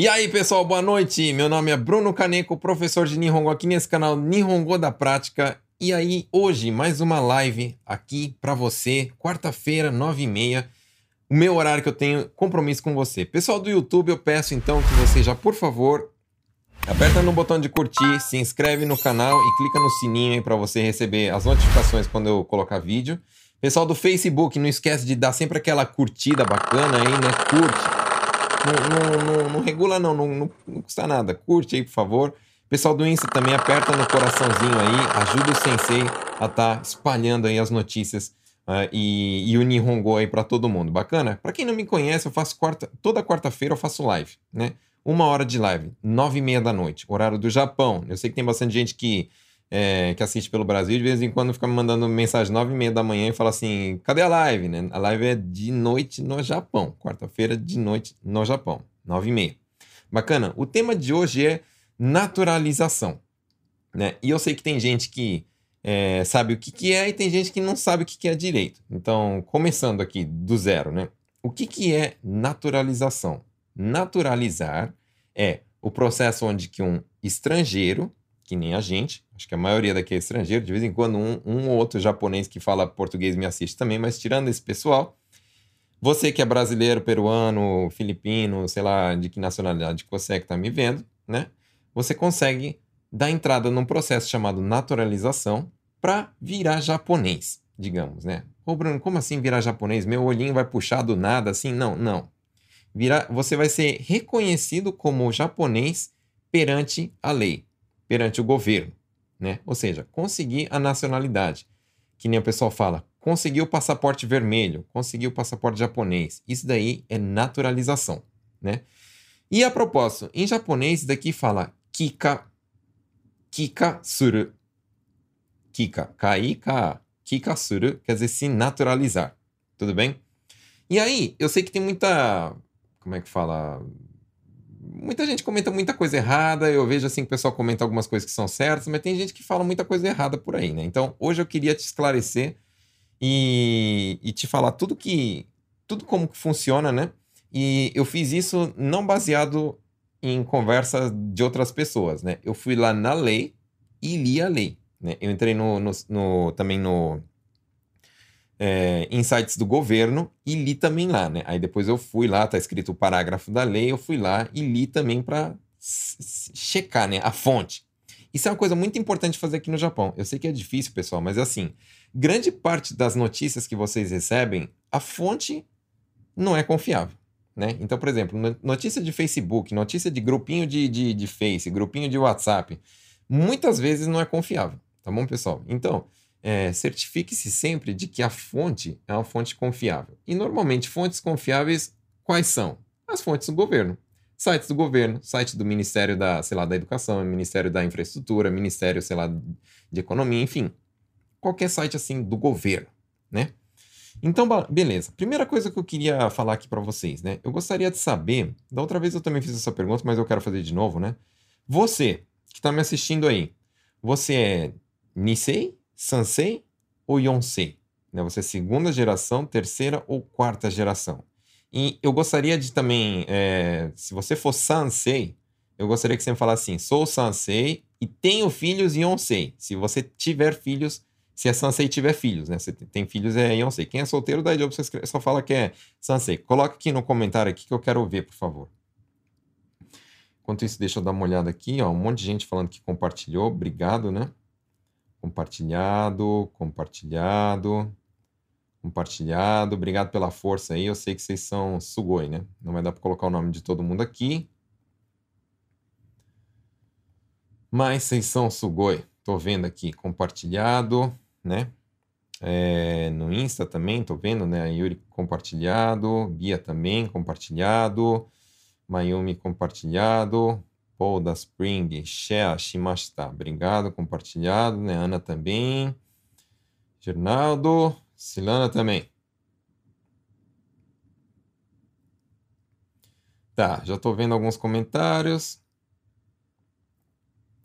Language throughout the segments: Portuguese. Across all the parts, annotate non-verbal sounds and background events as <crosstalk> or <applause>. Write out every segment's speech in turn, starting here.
E aí, pessoal, boa noite. Meu nome é Bruno Kaneko, professor de Nihongo aqui nesse canal Nihongo da Prática. E aí, hoje, mais uma live aqui para você, quarta-feira, nove e meia, o meu horário que eu tenho compromisso com você. Pessoal do YouTube, eu peço então que você já, por favor, aperta no botão de curtir, se inscreve no canal e clica no sininho para você receber as notificações quando eu colocar vídeo. Pessoal do Facebook, não esquece de dar sempre aquela curtida bacana aí, né? Curte não, não, não, regula, não, não, não, custa nada. Curte aí, por favor. Pessoal do Insta também aperta no coraçãozinho aí, ajuda o sensei a estar tá espalhando aí as notícias uh, e, e o Nihongo aí para todo mundo. Bacana? Para quem não me conhece, eu faço quarta, toda quarta-feira eu faço live, né? Uma hora de live, nove e meia da noite, horário do Japão. Eu sei que tem bastante gente que é, que assiste pelo Brasil, de vez em quando fica me mandando mensagem nove e meia da manhã e fala assim, cadê a live? Né? A live é de noite no Japão, quarta-feira de noite no Japão, nove e meia. Bacana. O tema de hoje é naturalização, né? E eu sei que tem gente que é, sabe o que, que é e tem gente que não sabe o que, que é direito. Então, começando aqui do zero, né? O que, que é naturalização? Naturalizar é o processo onde que um estrangeiro que nem a gente, acho que a maioria daqui é estrangeiro, de vez em quando um, um ou outro japonês que fala português me assiste também, mas tirando esse pessoal, você que é brasileiro, peruano, filipino, sei lá de que nacionalidade que você é que está me vendo, né? Você consegue dar entrada num processo chamado naturalização para virar japonês, digamos, né? Ô Bruno, como assim virar japonês? Meu olhinho vai puxar do nada assim? Não, não. Virar, você vai ser reconhecido como japonês perante a lei perante o governo, né? Ou seja, conseguir a nacionalidade, que nem o pessoal fala, conseguiu o passaporte vermelho, conseguiu o passaporte japonês. Isso daí é naturalização, né? E a propósito, em japonês daqui fala kika, kika suru. Kika, kai ka, kika suru, quer dizer se naturalizar. Tudo bem? E aí, eu sei que tem muita, como é que fala, muita gente comenta muita coisa errada, eu vejo assim que o pessoal comenta algumas coisas que são certas, mas tem gente que fala muita coisa errada por aí, né? Então, hoje eu queria te esclarecer e, e te falar tudo que tudo como que funciona, né? E eu fiz isso não baseado em conversa de outras pessoas, né? Eu fui lá na lei e li a lei, né? Eu entrei no, no, no também no é, insights do governo e li também lá, né? Aí depois eu fui lá, tá escrito o parágrafo da lei, eu fui lá e li também para checar, né, a fonte. Isso é uma coisa muito importante fazer aqui no Japão. Eu sei que é difícil, pessoal, mas assim, grande parte das notícias que vocês recebem, a fonte não é confiável. Né? Então, por exemplo, notícia de Facebook, notícia de grupinho de, de, de Face, grupinho de WhatsApp, muitas vezes não é confiável, tá bom, pessoal? Então, é, certifique-se sempre de que a fonte é uma fonte confiável. E normalmente fontes confiáveis quais são? As fontes do governo. Sites do governo, site do Ministério da, sei lá, da Educação, Ministério da Infraestrutura, Ministério, sei lá, de Economia, enfim. Qualquer site assim do governo, né? Então, beleza. Primeira coisa que eu queria falar aqui para vocês, né? Eu gostaria de saber, da outra vez eu também fiz essa pergunta, mas eu quero fazer de novo, né? Você que está me assistindo aí, você é Nisei Sansei ou Yonsei? Né? Você é segunda geração, terceira ou quarta geração? E eu gostaria de também, é, se você for Sansei, eu gostaria que você me falasse assim: sou Sansei e tenho filhos Yonsei. Se você tiver filhos, se é Sansei tiver filhos, né? Você tem filhos é Yonsei. Quem é solteiro, daí você só fala que é Sansei. Coloca aqui no comentário aqui que eu quero ver, por favor. Enquanto isso, deixa eu dar uma olhada aqui, ó, um monte de gente falando que compartilhou, obrigado, né? Compartilhado, compartilhado, compartilhado. Obrigado pela força aí. Eu sei que vocês são Sugoi, né? Não vai dar para colocar o nome de todo mundo aqui. Mas vocês são Sugoi. Tô vendo aqui compartilhado, né? É, no Insta também, tô vendo, né? Yuri compartilhado, Bia também compartilhado, Mayumi compartilhado, Paul da Spring, share, shimashita. Obrigado, compartilhado, né? Ana também. Gernaldo, Silana também. Tá, já tô vendo alguns comentários.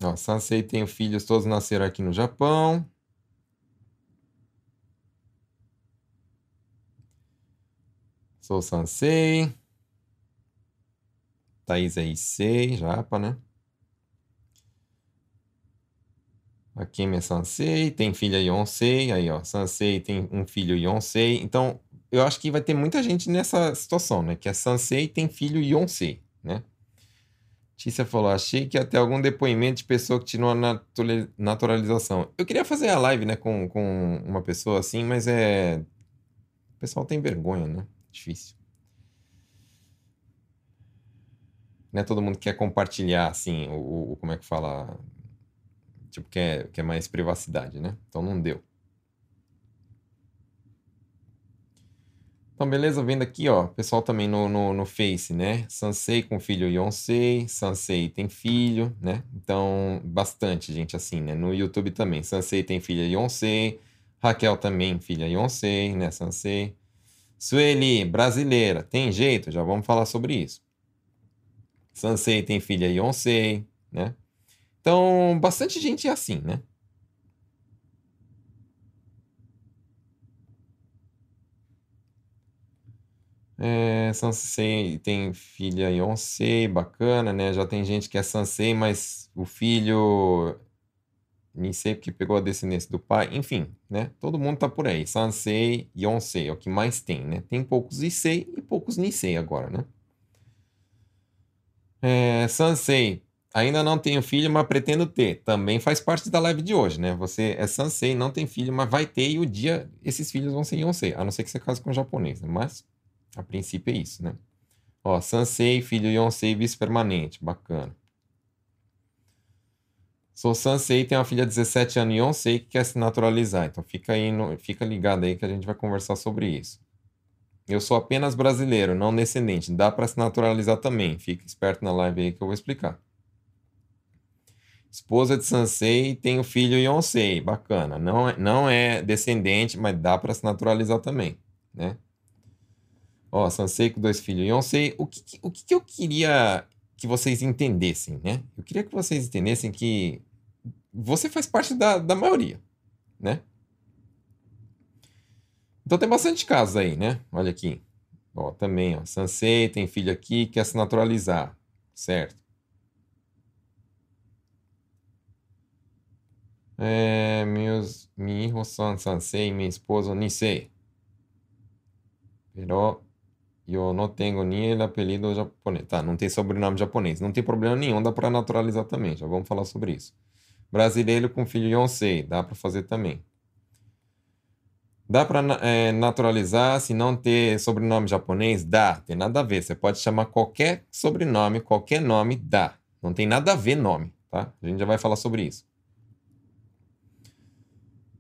Ó, Sansei tem filhos, todos nasceram aqui no Japão. Sou Sansei. Thaís é Issei, Japa, né? A Kim é Sansei, tem filha Yonsei, aí ó, Sansei tem um filho Yonsei. Então, eu acho que vai ter muita gente nessa situação, né? Que é Sansei tem filho Yonsei, né? Tícia falou, achei que ter algum depoimento de pessoa que tirou a naturalização. Eu queria fazer a live, né, com, com uma pessoa assim, mas é... O pessoal tem vergonha, né? Difícil. Não é todo mundo que quer compartilhar, assim, o, o como é que fala... Tipo, quer, quer mais privacidade, né? Então não deu. Então, beleza, vendo aqui, ó, pessoal também no, no, no Face, né? Sansei com filho Yonsei, Sansei tem filho, né? Então, bastante gente assim, né? No YouTube também, Sansei tem filha Yonsei, Raquel também filha Yonsei, né? Sansei. Sueli, brasileira, tem jeito? Já vamos falar sobre isso. Sansei tem filha Yonsei, né? Então, bastante gente é assim, né? É, Sansei tem filha Yonsei, bacana, né? Já tem gente que é Sansei, mas o filho nem sei porque pegou a descendência do pai. Enfim, né? Todo mundo tá por aí. Sansei, Yonsei é o que mais tem, né? Tem poucos Issei e poucos Nisei agora, né? É, Sansei, ainda não tenho filho, mas pretendo ter. Também faz parte da live de hoje, né? Você é Sansei, não tem filho, mas vai ter e o dia esses filhos vão ser Yonsei. A não ser que você case com um japonês, né? Mas a princípio é isso, né? Ó, Sansei, filho Yonsei, vice-permanente. Bacana. Sou Sansei, tem uma filha de 17 anos, Yonsei, que quer se naturalizar. Então fica aí, no, fica ligado aí que a gente vai conversar sobre isso. Eu sou apenas brasileiro, não descendente. Dá para se naturalizar também. Fica esperto na live aí que eu vou explicar. Esposa de Sansei tem o filho Yonsei. Bacana. Não é, não é descendente, mas dá para se naturalizar também, né? Ó, Sansei com dois filhos. Yonsei, o que, o que eu queria que vocês entendessem, né? Eu queria que vocês entendessem que você faz parte da, da maioria, né? Então tem bastante casos aí, né? Olha aqui. Ó, também, ó. Sansei tem filho aqui, quer se naturalizar, certo? É, meus, mi hijo son Sansei, minha esposa Nisei. Pero eu não tenho nem ele apelido japonês. Tá, não tem sobrenome japonês. Não tem problema nenhum, dá para naturalizar também. Já vamos falar sobre isso. Brasileiro com filho Yonsei, dá para fazer também. Dá para é, naturalizar se não ter sobrenome japonês? Dá, tem nada a ver. Você pode chamar qualquer sobrenome, qualquer nome, dá. Não tem nada a ver nome, tá? A gente já vai falar sobre isso.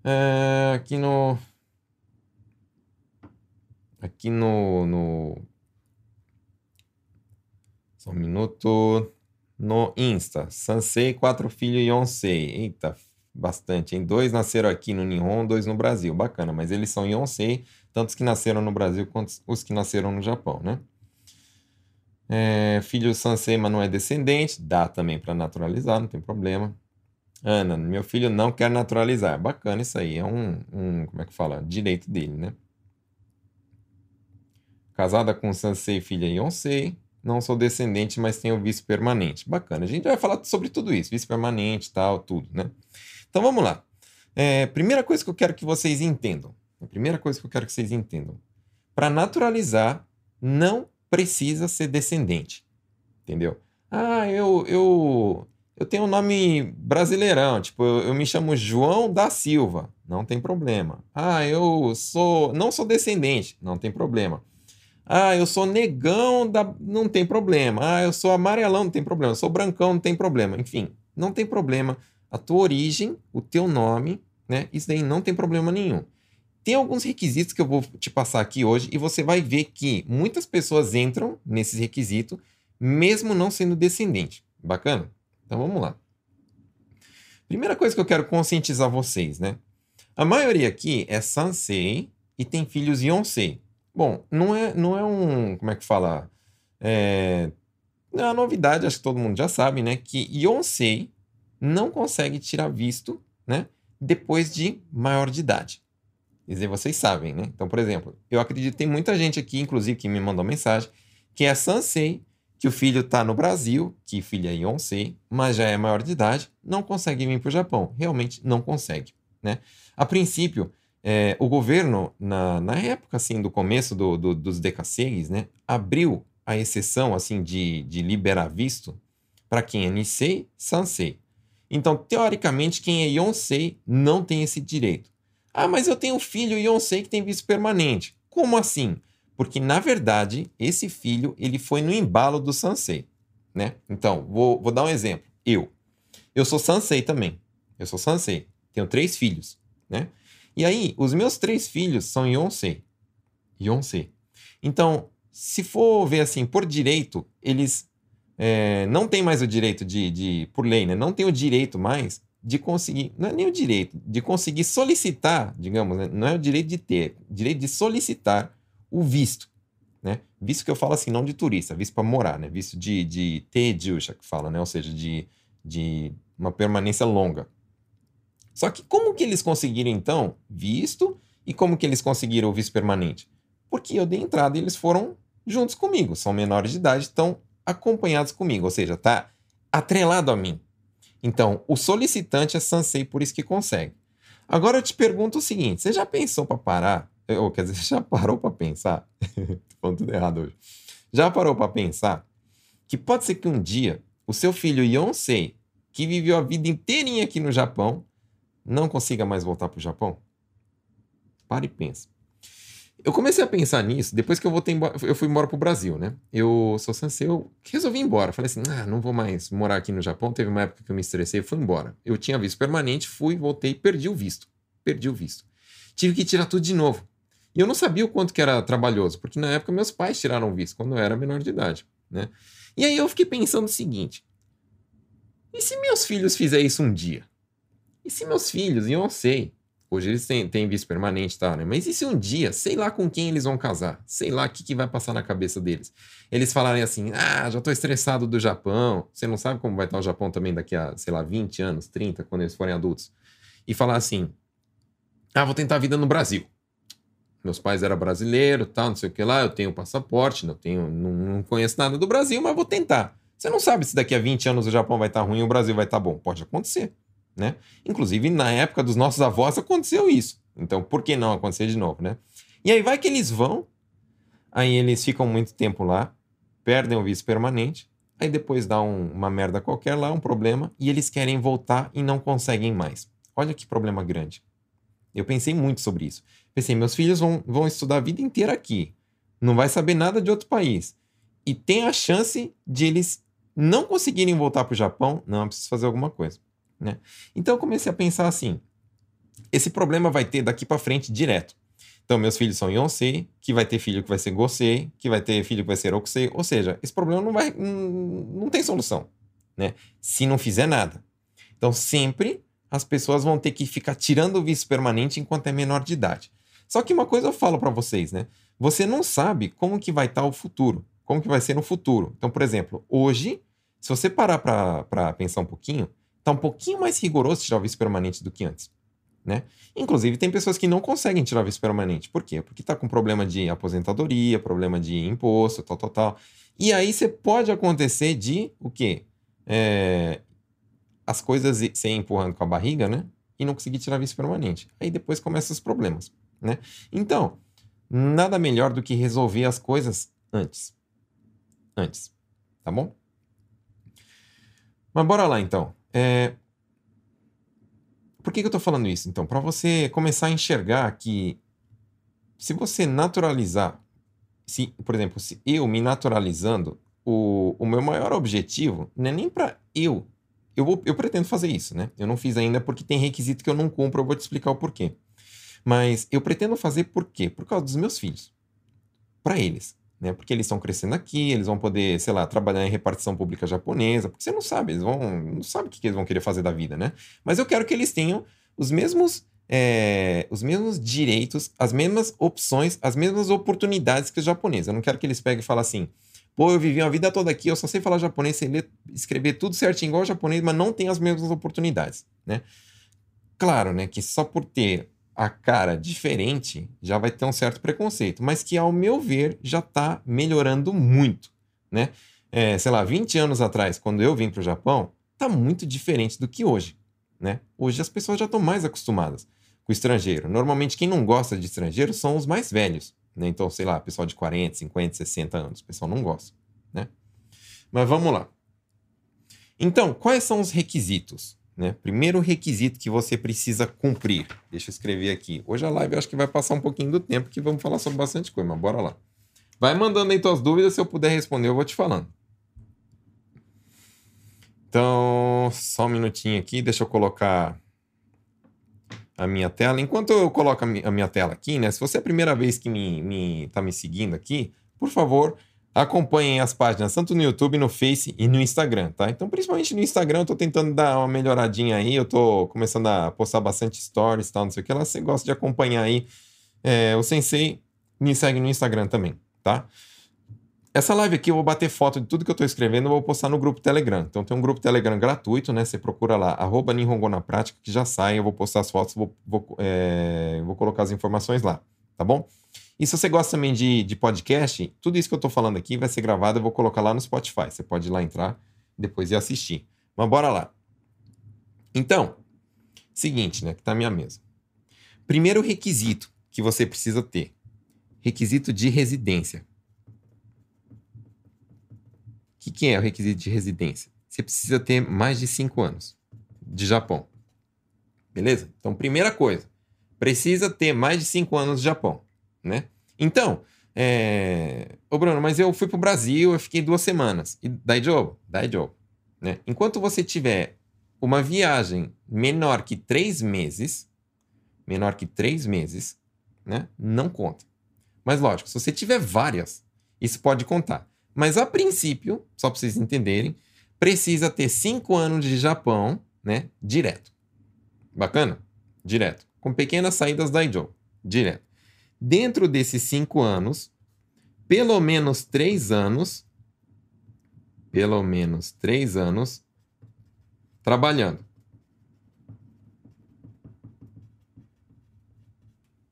É, aqui no Aqui no, no. Só um minuto. No Insta. Sansei, quatro filhos Yonsei. Eita, bastante, hein? Dois nasceram aqui no Nihon, dois no Brasil. Bacana, mas eles são Yonsei, tanto os que nasceram no Brasil quanto os que nasceram no Japão, né? É, filho Sansei, mas não é descendente. Dá também para naturalizar, não tem problema. Ana, meu filho não quer naturalizar. Bacana isso aí. É um, um como é que fala? Direito dele, né? Casada com Sansei, filha Yonsei. Não sou descendente, mas tenho vice permanente. Bacana. A gente vai falar sobre tudo isso, vice permanente, tal, tudo, né? Então vamos lá. É, primeira coisa que eu quero que vocês entendam. A primeira coisa que eu quero que vocês entendam. Para naturalizar, não precisa ser descendente. Entendeu? Ah, eu, eu, eu tenho um nome brasileirão, tipo, eu, eu, me chamo João da Silva, não tem problema. Ah, eu sou, não sou descendente, não tem problema. Ah, eu sou negão, da... não tem problema. Ah, eu sou amarelão, não tem problema. Eu sou brancão, não tem problema. Enfim, não tem problema. A tua origem, o teu nome, né? Isso daí não tem problema nenhum. Tem alguns requisitos que eu vou te passar aqui hoje e você vai ver que muitas pessoas entram nesses requisitos, mesmo não sendo descendente. Bacana? Então vamos lá. Primeira coisa que eu quero conscientizar vocês, né? A maioria aqui é Sansei e tem filhos Yonsei. Bom, não é, não é um. Como é que fala? É, é uma novidade, acho que todo mundo já sabe, né? Que Yonsei não consegue tirar visto, né? Depois de maior de idade. Quer dizer, vocês sabem, né? Então, por exemplo, eu acredito tem muita gente aqui, inclusive, que me mandou mensagem, que é Sansei, que o filho está no Brasil, que filho é Yonsei, mas já é maior de idade, não consegue vir para o Japão. Realmente não consegue. Né? A princípio, é, o governo, na, na época assim, do começo do, do, dos decassegues, né, abriu a exceção assim de, de liberar visto para quem é Nisei, Sansei. Então, teoricamente, quem é Yonsei não tem esse direito. Ah, mas eu tenho um filho Yonsei que tem visto permanente. Como assim? Porque, na verdade, esse filho ele foi no embalo do Sansei. Né? Então, vou, vou dar um exemplo. Eu. Eu sou Sansei também. Eu sou Sansei. Tenho três filhos. Né? E aí, os meus três filhos são Yonsei. Yonsei. Então, se for ver assim, por direito, eles é, não têm mais o direito de, de, por lei, né? Não tem o direito mais de conseguir, não é nem o direito, de conseguir solicitar, digamos, né? não é o direito de ter, direito de solicitar o visto, né? Visto que eu falo assim, não de turista, visto para morar, né? Visto de, de Tejusha, que fala, né? Ou seja, de, de uma permanência longa. Só que como que eles conseguiram, então, visto e como que eles conseguiram o visto permanente? Porque eu dei entrada e eles foram juntos comigo, são menores de idade, estão acompanhados comigo, ou seja, está atrelado a mim. Então, o solicitante é Sansei, por isso que consegue. Agora eu te pergunto o seguinte: você já pensou para parar? Ou quer dizer, <laughs> já parou para pensar? <laughs> Tô falando tudo errado hoje. Já parou para pensar que pode ser que um dia o seu filho Yonsei, que viveu a vida inteirinha aqui no Japão, não consiga mais voltar para o Japão? Pare e pensa. Eu comecei a pensar nisso depois que eu voltei embora, eu fui embora pro Brasil, né? Eu sou sensei, eu resolvi ir embora. Falei assim, ah, não vou mais morar aqui no Japão. Teve uma época que eu me estressei e fui embora. Eu tinha visto permanente, fui, voltei, perdi o visto. Perdi o visto. Tive que tirar tudo de novo. E eu não sabia o quanto que era trabalhoso, porque na época meus pais tiraram visto, quando eu era menor de idade, né? E aí eu fiquei pensando o seguinte, e se meus filhos fizerem isso um dia? E se meus filhos, e eu não sei, hoje eles têm, têm visto permanente, tá, né? Mas e se um dia, sei lá com quem eles vão casar, sei lá o que, que vai passar na cabeça deles. Eles falarem assim, ah, já tô estressado do Japão, você não sabe como vai estar o Japão também daqui a, sei lá, 20 anos, 30, quando eles forem adultos. E falar assim, ah, vou tentar a vida no Brasil meus pais eram brasileiros, tal, não sei o que lá, eu tenho passaporte, não tenho, não, não, conheço nada do Brasil, mas vou tentar. Você não sabe se daqui a 20 anos o Japão vai estar ruim e o Brasil vai estar bom. Pode acontecer, né? Inclusive, na época dos nossos avós aconteceu isso. Então, por que não acontecer de novo, né? E aí vai que eles vão, aí eles ficam muito tempo lá, perdem o visto permanente, aí depois dá um, uma merda qualquer lá, um problema, e eles querem voltar e não conseguem mais. Olha que problema grande. Eu pensei muito sobre isso. Pensei, meus filhos vão, vão estudar a vida inteira aqui, não vai saber nada de outro país. E tem a chance de eles não conseguirem voltar para o Japão, não, eu preciso fazer alguma coisa. Né? Então eu comecei a pensar assim: esse problema vai ter daqui para frente direto. Então, meus filhos são Yonsei, que vai ter filho que vai ser Gosei, que vai ter filho que vai ser Okusei. Ou seja, esse problema não vai. Não, tem solução. Né? Se não fizer nada. Então, sempre as pessoas vão ter que ficar tirando o visto permanente enquanto é menor de idade. Só que uma coisa eu falo para vocês, né? Você não sabe como que vai estar tá o futuro, como que vai ser no futuro. Então, por exemplo, hoje, se você parar para pensar um pouquinho, tá um pouquinho mais rigoroso tirar o visto permanente do que antes. Né? Inclusive, tem pessoas que não conseguem tirar visto permanente. Por quê? Porque está com problema de aposentadoria, problema de imposto, tal, tal, tal. E aí você pode acontecer de o quê? É, as coisas se empurrando com a barriga, né? E não conseguir tirar visto permanente. Aí depois começam os problemas, né? Então, nada melhor do que resolver as coisas antes. Antes, tá bom? Mas bora lá então. É... Por que, que eu tô falando isso? Então, para você começar a enxergar que se você naturalizar, se, por exemplo, se eu me naturalizando, o, o meu maior objetivo não é nem para eu eu, vou, eu pretendo fazer isso, né? Eu não fiz ainda porque tem requisito que eu não cumpro, eu vou te explicar o porquê. Mas eu pretendo fazer por quê? Por causa dos meus filhos. Para eles. Né? Porque eles estão crescendo aqui, eles vão poder, sei lá, trabalhar em repartição pública japonesa, porque você não sabe, eles vão. não sabe o que, eles vão querer fazer da vida, né? Mas eu quero que eles tenham os mesmos. É, os mesmos direitos, as mesmas opções, as mesmas oportunidades que os japoneses. Eu não quero que eles peguem e falem assim: Pô, eu vivi a vida toda aqui, eu só sei falar japonês, sei ler, escrever tudo certinho igual japonês, mas não tem as mesmas oportunidades, né? Claro, né, que só por ter a cara diferente já vai ter um certo preconceito, mas que ao meu ver já está melhorando muito, né? é, sei lá, 20 anos atrás, quando eu vim para o Japão, tá muito diferente do que hoje, né? Hoje as pessoas já estão mais acostumadas com o estrangeiro. Normalmente quem não gosta de estrangeiro são os mais velhos, né? Então, sei lá, pessoal de 40, 50, 60 anos, o pessoal não gosta, né? Mas vamos lá. Então, quais são os requisitos? Né? Primeiro requisito que você precisa cumprir. Deixa eu escrever aqui. Hoje a live acho que vai passar um pouquinho do tempo, que vamos falar sobre bastante coisa, mas bora lá. Vai mandando aí tuas dúvidas, se eu puder responder, eu vou te falando. Então, só um minutinho aqui, deixa eu colocar a minha tela. Enquanto eu coloco a minha tela aqui, né? Se você é a primeira vez que me, me, tá me seguindo aqui, por favor, acompanhem as páginas tanto no YouTube, no Face e no Instagram, tá? Então, principalmente no Instagram, eu tô tentando dar uma melhoradinha aí. Eu tô começando a postar bastante stories e tal, não sei o que lá. Você gosta de acompanhar aí é, o Sensei, me segue no Instagram também, tá? Essa live aqui eu vou bater foto de tudo que eu estou escrevendo e vou postar no grupo Telegram. Então tem um grupo Telegram gratuito, né? Você procura lá, arroba Nihongo na prática, que já sai, eu vou postar as fotos, vou, vou, é, vou colocar as informações lá, tá bom? E se você gosta também de, de podcast, tudo isso que eu estou falando aqui vai ser gravado, eu vou colocar lá no Spotify. Você pode ir lá entrar, depois ir assistir. Mas bora lá. Então, seguinte, né? Que tá a minha mesa. Primeiro requisito que você precisa ter: requisito de residência que, que é o requisito de residência? Você precisa ter mais de 5 anos de Japão. Beleza? Então, primeira coisa, precisa ter mais de 5 anos de Japão, né? Então, é... Ô Bruno, mas eu fui pro Brasil, eu fiquei duas semanas. E daí job? Daí job. Né? Enquanto você tiver uma viagem menor que três meses, menor que três meses, né? Não conta. Mas lógico, se você tiver várias, isso pode contar. Mas a princípio, só para vocês entenderem, precisa ter cinco anos de Japão, né? Direto. Bacana? Direto. Com pequenas saídas da Ijo. Direto. Dentro desses cinco anos, pelo menos três anos, pelo menos três anos, trabalhando.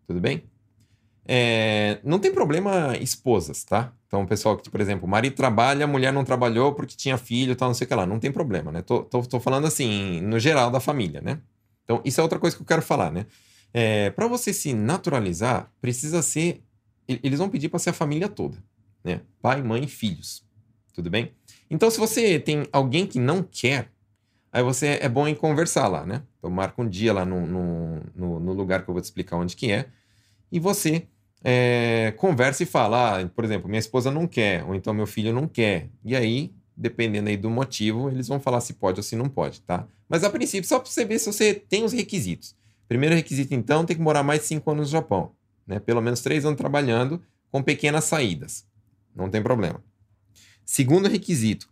Tudo bem? É, não tem problema esposas, tá? Então, pessoal que, por exemplo, o marido trabalha, a mulher não trabalhou porque tinha filho, tal, não sei o que lá. Não tem problema, né? Tô, tô, tô falando assim, no geral da família, né? Então, isso é outra coisa que eu quero falar, né? É, para você se naturalizar, precisa ser. Eles vão pedir para ser a família toda, né? Pai, mãe, filhos. Tudo bem? Então, se você tem alguém que não quer, aí você é bom em conversar lá, né? Então, marca um dia lá no, no, no, lugar que eu vou te explicar onde que é. E você é, conversa e fala, ah, por exemplo, minha esposa não quer, ou então meu filho não quer. E aí, dependendo aí do motivo, eles vão falar se pode ou se não pode, tá? Mas a princípio, só para você ver se você tem os requisitos. Primeiro requisito, então, tem que morar mais de 5 anos no Japão. Né? Pelo menos 3 anos trabalhando, com pequenas saídas. Não tem problema. Segundo requisito,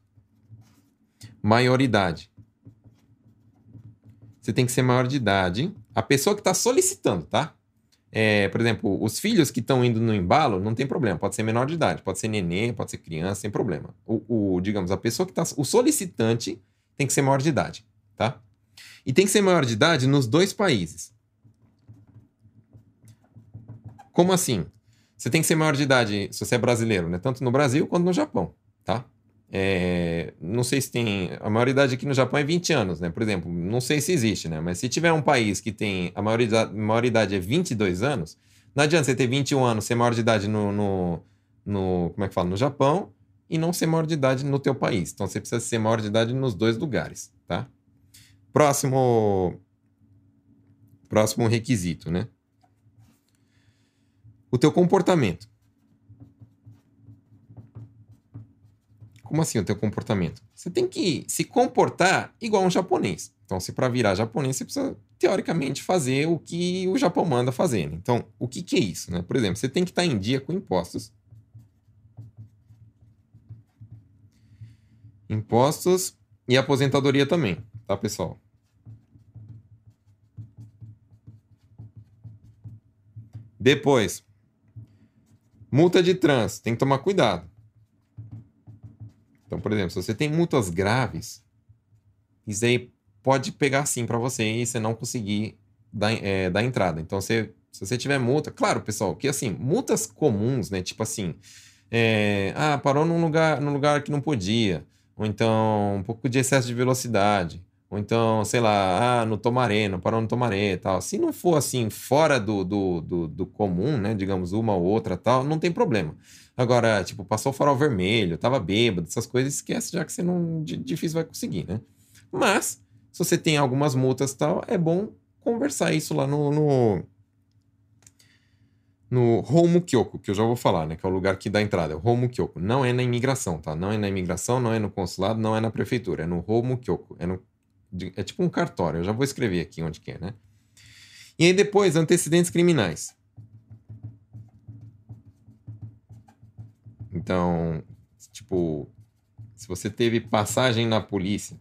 maioridade. Você tem que ser maior de idade. A pessoa que está solicitando, tá? É, por exemplo, os filhos que estão indo no embalo, não tem problema, pode ser menor de idade, pode ser nenê, pode ser criança, sem problema. O, o digamos, a pessoa que está. O solicitante tem que ser maior de idade, tá? E tem que ser maior de idade nos dois países. Como assim? Você tem que ser maior de idade se você é brasileiro, né? Tanto no Brasil quanto no Japão, tá? É, não sei se tem. A maioridade aqui no Japão é 20 anos, né? Por exemplo, não sei se existe, né? Mas se tiver um país que tem. A maioridade, maioridade é 22 anos, não adianta você ter 21 anos, ser maior de idade no, no, no. Como é que fala? No Japão e não ser maior de idade no teu país. Então você precisa ser maior de idade nos dois lugares, tá? Próximo. Próximo requisito, né? O teu comportamento. Como assim o teu comportamento? Você tem que se comportar igual um japonês. Então, se para virar japonês, você precisa, teoricamente, fazer o que o Japão manda fazer. Né? Então, o que, que é isso? Né? Por exemplo, você tem que estar em dia com impostos. Impostos e aposentadoria também, tá, pessoal? Depois, multa de trânsito, tem que tomar cuidado. Então, por exemplo, se você tem multas graves, isso aí pode pegar sim para você e você não conseguir dar, é, dar entrada. Então, você, se você tiver multa, claro, pessoal, que assim, multas comuns, né? Tipo assim, É, ah, parou num lugar, num lugar que não podia. Ou então, um pouco de excesso de velocidade. Ou então, sei lá, ah, no Tomaré, não parou no Tomaré tal. Se não for assim, fora do, do, do, do, comum, né? Digamos, uma ou outra tal, não tem problema. Agora, tipo, passou o farol vermelho, tava bêbado, essas coisas, esquece, já que você não. Difícil vai conseguir, né? Mas, se você tem algumas multas tal, é bom conversar isso lá no, no, no Homo Kyoko, que eu já vou falar, né? Que é o lugar que dá entrada. É o Homo Kyoko. Não é na imigração, tá? Não é na imigração, não é no consulado, não é na prefeitura. É no Homo Kyoko. É, no, é tipo um cartório. Eu já vou escrever aqui onde que é, né? E aí depois, antecedentes criminais. Então, tipo, se você teve passagem na polícia,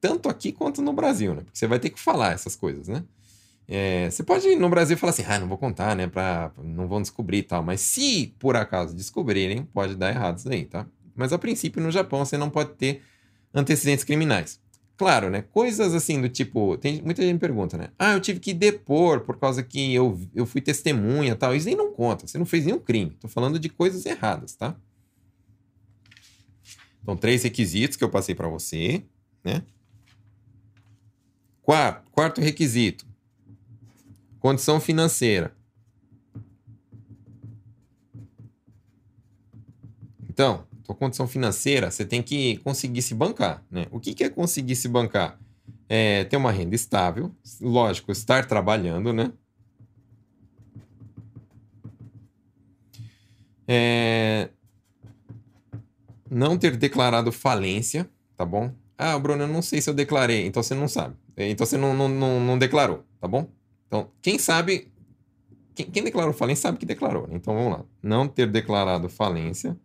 tanto aqui quanto no Brasil, né? Porque você vai ter que falar essas coisas, né? É, você pode ir no Brasil falar assim, ah, não vou contar, né? Pra, não vão descobrir e tal. Mas se por acaso descobrirem, pode dar errado isso aí, tá? Mas a princípio no Japão você não pode ter antecedentes criminais. Claro, né? Coisas assim do tipo. Tem, muita gente pergunta, né? Ah, eu tive que depor por causa que eu, eu fui testemunha tal. Isso nem não conta. Você não fez nenhum crime. Tô falando de coisas erradas, tá? Então, três requisitos que eu passei para você, né? Quarto, quarto requisito: Condição financeira. Então, tua condição financeira, você tem que conseguir se bancar, né? O que, que é conseguir se bancar? É ter uma renda estável, lógico, estar trabalhando, né? É... Não ter declarado falência, tá bom? Ah, Bruno, eu não sei se eu declarei, então você não sabe. Então você não, não, não, não declarou, tá bom? Então, quem sabe. Quem, quem declarou falência sabe que declarou. Né? Então vamos lá. Não ter declarado falência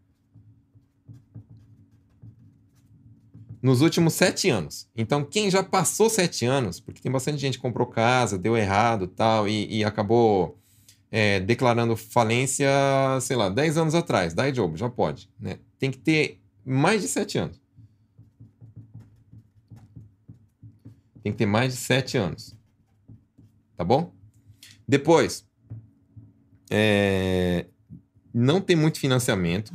nos últimos sete anos. Então, quem já passou sete anos, porque tem bastante gente que comprou casa, deu errado tal, e, e acabou é, declarando falência, sei lá, dez anos atrás, dá job, já pode. Né? Tem que ter mais de sete anos. Tem que ter mais de sete anos. Tá bom? Depois, é, não tem muito financiamento.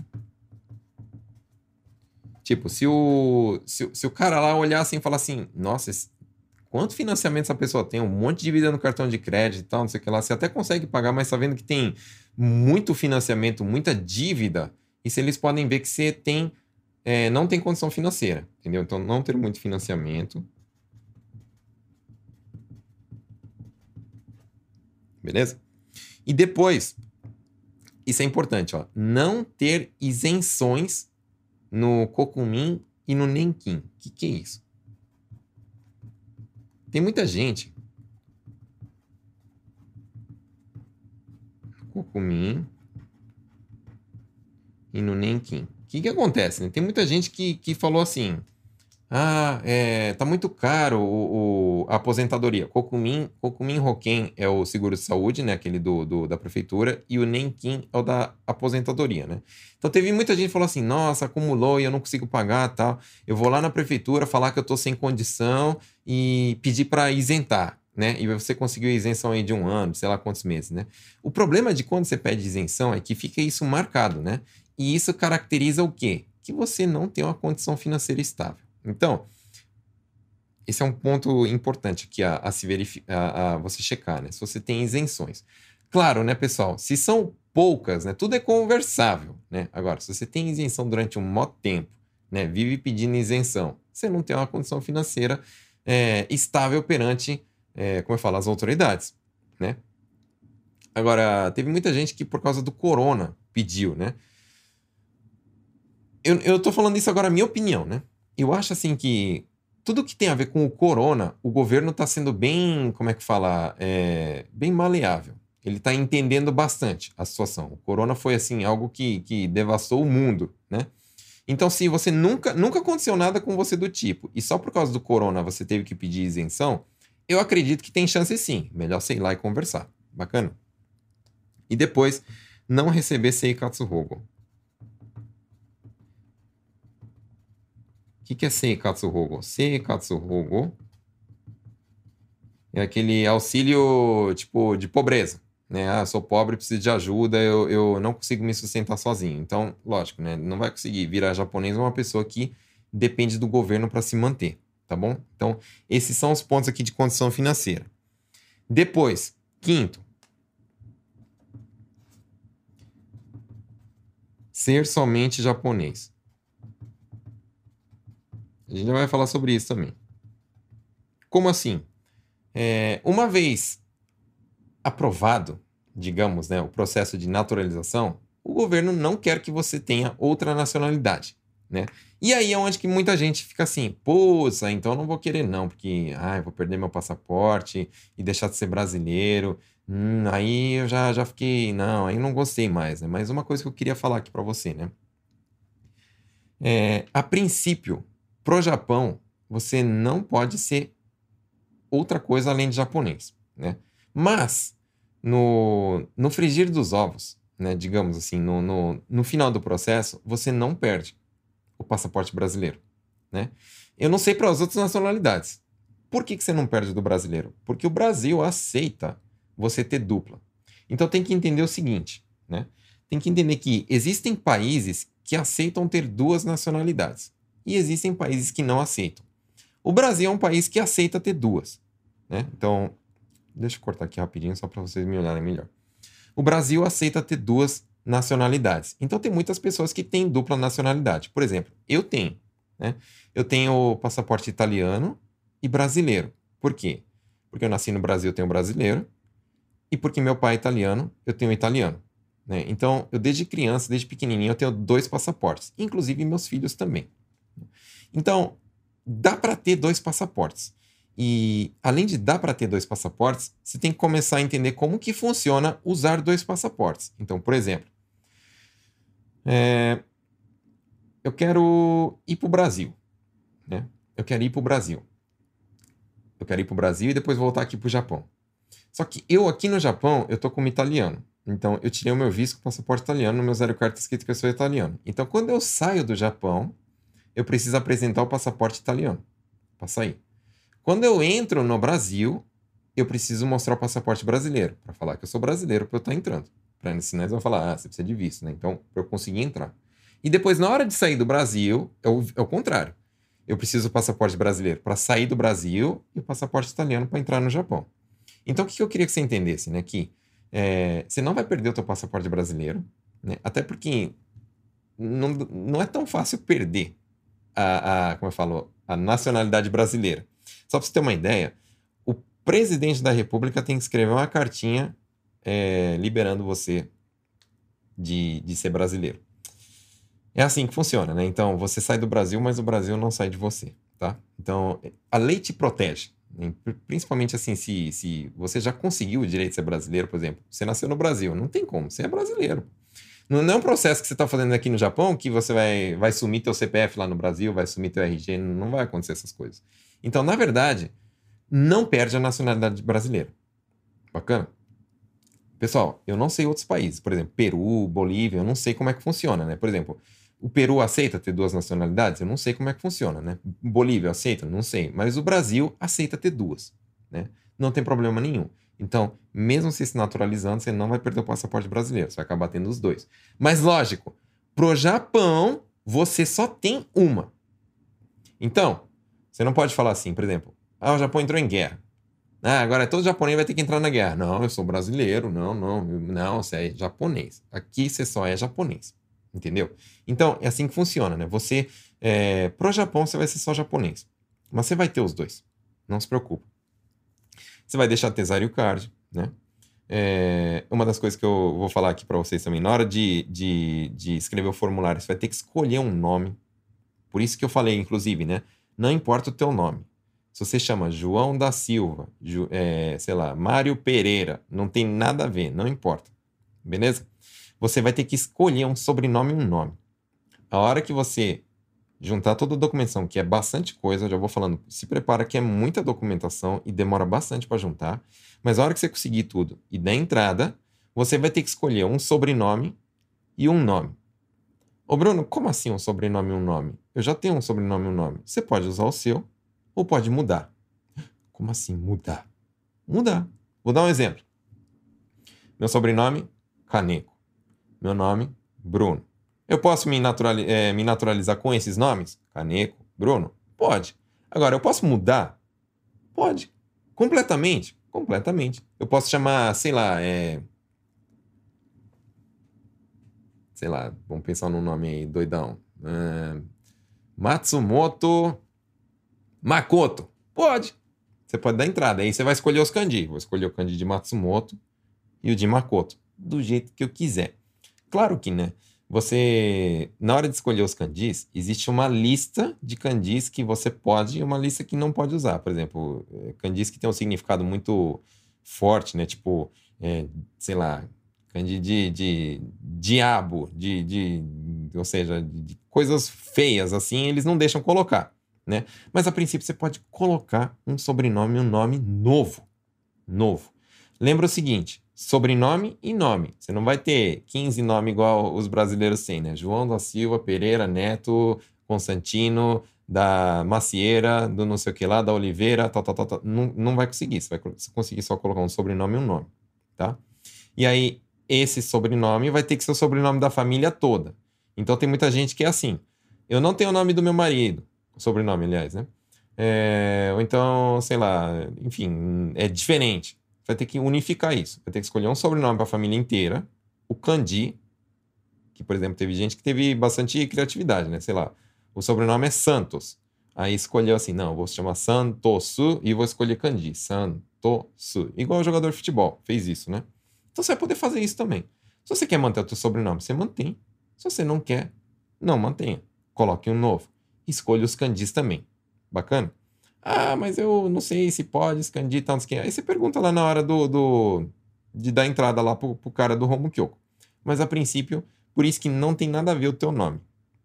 Tipo, se o, se, se, o cara lá olhar assim e falar assim, nossa, esse, quanto financiamento essa pessoa tem? Um monte de dívida no cartão de crédito e tal, não sei o que lá. Você até consegue pagar, mas tá vendo que tem muito financiamento, muita dívida. Isso eles podem ver que você tem, é, não tem condição financeira, entendeu? Então, não ter muito financiamento. Beleza? E depois, isso é importante, ó, não ter isenções no Kokumin e no Nenkin. O que, que é isso? Tem muita gente. Kokumin e no Nenkin. O que, que acontece? Né? Tem muita gente que, que falou assim: ah, é, tá muito caro o, o, a aposentadoria. Kokumin, Kokumin Hoken é o seguro de saúde, né? Aquele do, do, da prefeitura, e o Nenkin é o da aposentadoria, né? Então teve muita gente que falou assim: nossa, acumulou e eu não consigo pagar tal. Eu vou lá na prefeitura falar que eu tô sem condição e pedir para isentar. Né? E você conseguiu isenção aí de um ano, sei lá quantos meses, né? O problema de quando você pede isenção é que fica isso marcado, né? E isso caracteriza o quê? Que você não tem uma condição financeira estável. Então, esse é um ponto importante aqui a, a se verificar, a, você checar, né? Se você tem isenções. Claro, né, pessoal? Se são poucas, né? Tudo é conversável, né? Agora, se você tem isenção durante um maior tempo, né? Vive pedindo isenção, você não tem uma condição financeira é, estável perante, é, como eu falo, as autoridades, né? Agora, teve muita gente que por causa do corona pediu, né? Eu, eu tô falando isso agora, minha opinião, né? Eu acho assim que tudo que tem a ver com o corona, o governo está sendo bem, como é que fala, é, bem maleável. Ele está entendendo bastante a situação. O corona foi assim algo que, que devastou o mundo, né? Então, se você nunca, nunca aconteceu nada com você do tipo, e só por causa do corona você teve que pedir isenção, eu acredito que tem chance sim. Melhor sei lá e conversar. Bacana? E depois, não receber Seikatsu Hogo. Que, que é Seikatsu Hogo? Seikatsu Hogo é aquele auxílio, tipo, de pobreza, né? Ah, sou pobre, preciso de ajuda, eu, eu não consigo me sustentar sozinho. Então, lógico, né? Não vai conseguir virar japonês uma pessoa que depende do governo para se manter, tá bom? Então, esses são os pontos aqui de condição financeira. Depois, quinto, ser somente japonês. A gente vai falar sobre isso também. Como assim? É, uma vez aprovado, digamos, né, o processo de naturalização, o governo não quer que você tenha outra nacionalidade, né? E aí é onde que muita gente fica assim, poxa, então não vou querer não, porque ah, vou perder meu passaporte e deixar de ser brasileiro. Hum, aí eu já, já fiquei, não, aí não gostei mais, né? Mas uma coisa que eu queria falar aqui para você, né? É, a princípio, pro Japão, você não pode ser outra coisa além de japonês, né? Mas, no, no frigir dos ovos, né, digamos assim, no, no, no final do processo, você não perde o passaporte brasileiro, né? Eu não sei para as outras nacionalidades. Por que, que você não perde do brasileiro? Porque o Brasil aceita você ter dupla. Então tem que entender o seguinte, né? Tem que entender que existem países que aceitam ter duas nacionalidades e existem países que não aceitam. O Brasil é um país que aceita ter duas, né? Então Deixa eu cortar aqui rapidinho só para vocês me olharem melhor. O Brasil aceita ter duas nacionalidades. Então tem muitas pessoas que têm dupla nacionalidade. Por exemplo, eu tenho. Né? Eu tenho passaporte italiano e brasileiro. Por quê? Porque eu nasci no Brasil, eu tenho brasileiro. E porque meu pai é italiano, eu tenho italiano. Né? Então, eu desde criança, desde pequenininho, eu tenho dois passaportes. Inclusive meus filhos também. Então, dá para ter dois passaportes. E além de dar para ter dois passaportes, você tem que começar a entender como que funciona usar dois passaportes. Então, por exemplo, é, eu quero ir para o Brasil. Né? Eu quero ir para o Brasil. Eu quero ir para o Brasil e depois voltar aqui para o Japão. Só que eu aqui no Japão, eu tô como italiano. Então, eu tirei o meu visto com passaporte italiano, no meu zero carta escrito que eu sou italiano. Então, quando eu saio do Japão, eu preciso apresentar o passaporte italiano para sair. Quando eu entro no Brasil, eu preciso mostrar o passaporte brasileiro para falar que eu sou brasileiro para eu estar tá entrando. Para eles vão falar, ah, você precisa de visto, né? Então, para eu conseguir entrar. E depois, na hora de sair do Brasil, é o, é o contrário. Eu preciso do passaporte brasileiro para sair do Brasil e o passaporte italiano para entrar no Japão. Então, o que eu queria que você entendesse, né? Que é, você não vai perder o seu passaporte brasileiro, né? Até porque não, não é tão fácil perder a, a, como eu falo, a nacionalidade brasileira. Só para você ter uma ideia, o presidente da República tem que escrever uma cartinha é, liberando você de, de ser brasileiro. É assim que funciona, né? Então, você sai do Brasil, mas o Brasil não sai de você, tá? Então, a lei te protege. Né? Principalmente assim, se, se você já conseguiu o direito de ser brasileiro, por exemplo. Você nasceu no Brasil, não tem como, você é brasileiro. Não, é um processo que você está fazendo aqui no Japão que você vai, vai sumir teu CPF lá no Brasil, vai sumir teu RG, não vai acontecer essas coisas. Então, na verdade, não perde a nacionalidade brasileira. Bacana? Pessoal, eu não sei outros países, por exemplo, Peru, Bolívia, eu não sei como é que funciona, né? Por exemplo, o Peru aceita ter duas nacionalidades? Eu não sei como é que funciona, né? Bolívia aceita? Não sei. Mas o Brasil aceita ter duas, né? Não tem problema nenhum. Então, mesmo se se naturalizando, você não vai perder o passaporte brasileiro, você vai acabar tendo os dois. Mas lógico, pro Japão, você só tem uma. Então, você não pode falar assim, por exemplo, ah, o Japão entrou em guerra. Ah, agora todo japonês vai ter que entrar na guerra. Não, eu sou brasileiro. Não, não, não, você é japonês. Aqui você só é japonês. Entendeu? Então, é assim que funciona, né? Você, é, pro Japão, você vai ser só japonês. Mas você vai ter os dois. Não se preocupe. Você vai deixar Tesário Card, né? É, uma das coisas que eu vou falar aqui para vocês também, na hora de, de, de escrever o formulário, você vai ter que escolher um nome. Por isso que eu falei, inclusive, né? Não importa o teu nome. Se você chama João da Silva, Ju, é, sei lá, Mário Pereira, não tem nada a ver, não importa. Beleza? Você vai ter que escolher um sobrenome e um nome. A hora que você juntar toda a documentação, que é bastante coisa, já vou falando, se prepara que é muita documentação e demora bastante para juntar, mas a hora que você conseguir tudo e der entrada, você vai ter que escolher um sobrenome e um nome. Ô Bruno, como assim um sobrenome e um nome? Eu já tenho um sobrenome e um nome. Você pode usar o seu ou pode mudar. Como assim mudar? Mudar. Vou dar um exemplo. Meu sobrenome, Caneco. Meu nome, Bruno. Eu posso me, naturali é, me naturalizar com esses nomes? Caneco, Bruno? Pode. Agora, eu posso mudar? Pode. Completamente. Completamente. Eu posso chamar, sei lá, é... Sei lá, vamos pensar num nome aí, doidão. Matsumoto Makoto. Pode. Você pode dar entrada. Aí você vai escolher os kanji. Vou escolher o kanji de Matsumoto e o de Makoto. Do jeito que eu quiser. Claro que, né? Você, na hora de escolher os kanjis, existe uma lista de kanjis que você pode e uma lista que não pode usar. Por exemplo, eh, kanjis que tem um significado muito forte, né? Tipo, é, sei lá, kanji de, de diabo, de, de, ou seja, de coisas feias assim, eles não deixam colocar, né? Mas a princípio você pode colocar um sobrenome, um nome novo, novo. Lembra o seguinte, sobrenome e nome. Você não vai ter 15 nomes igual os brasileiros têm, né? João da Silva, Pereira, Neto, Constantino, da Macieira, do não sei o que lá, da Oliveira, tal, tal, tal, tal. Não, não vai conseguir. Você vai conseguir só colocar um sobrenome e um nome, tá? E aí, esse sobrenome vai ter que ser o sobrenome da família toda. Então, tem muita gente que é assim. Eu não tenho o nome do meu marido, sobrenome, aliás, né? É, ou então, sei lá, enfim, é diferente vai ter que unificar isso. Vai ter que escolher um sobrenome para a família inteira, o kanji, que, por exemplo, teve gente que teve bastante criatividade, né? Sei lá, o sobrenome é Santos. Aí escolheu assim, não, vou se chamar Santosu e vou escolher kanji, Santosu. Igual o jogador de futebol, fez isso, né? Então você vai poder fazer isso também. Se você quer manter o seu sobrenome, você mantém. Se você não quer, não mantenha. Coloque um novo. Escolha os kanjis também. Bacana? Ah, mas eu não sei se pode expandir e tal, não sei Aí você pergunta lá na hora do, do de dar entrada lá pro, pro cara do Romo Kyoko. Mas a princípio, por isso que não tem nada a ver o teu nome,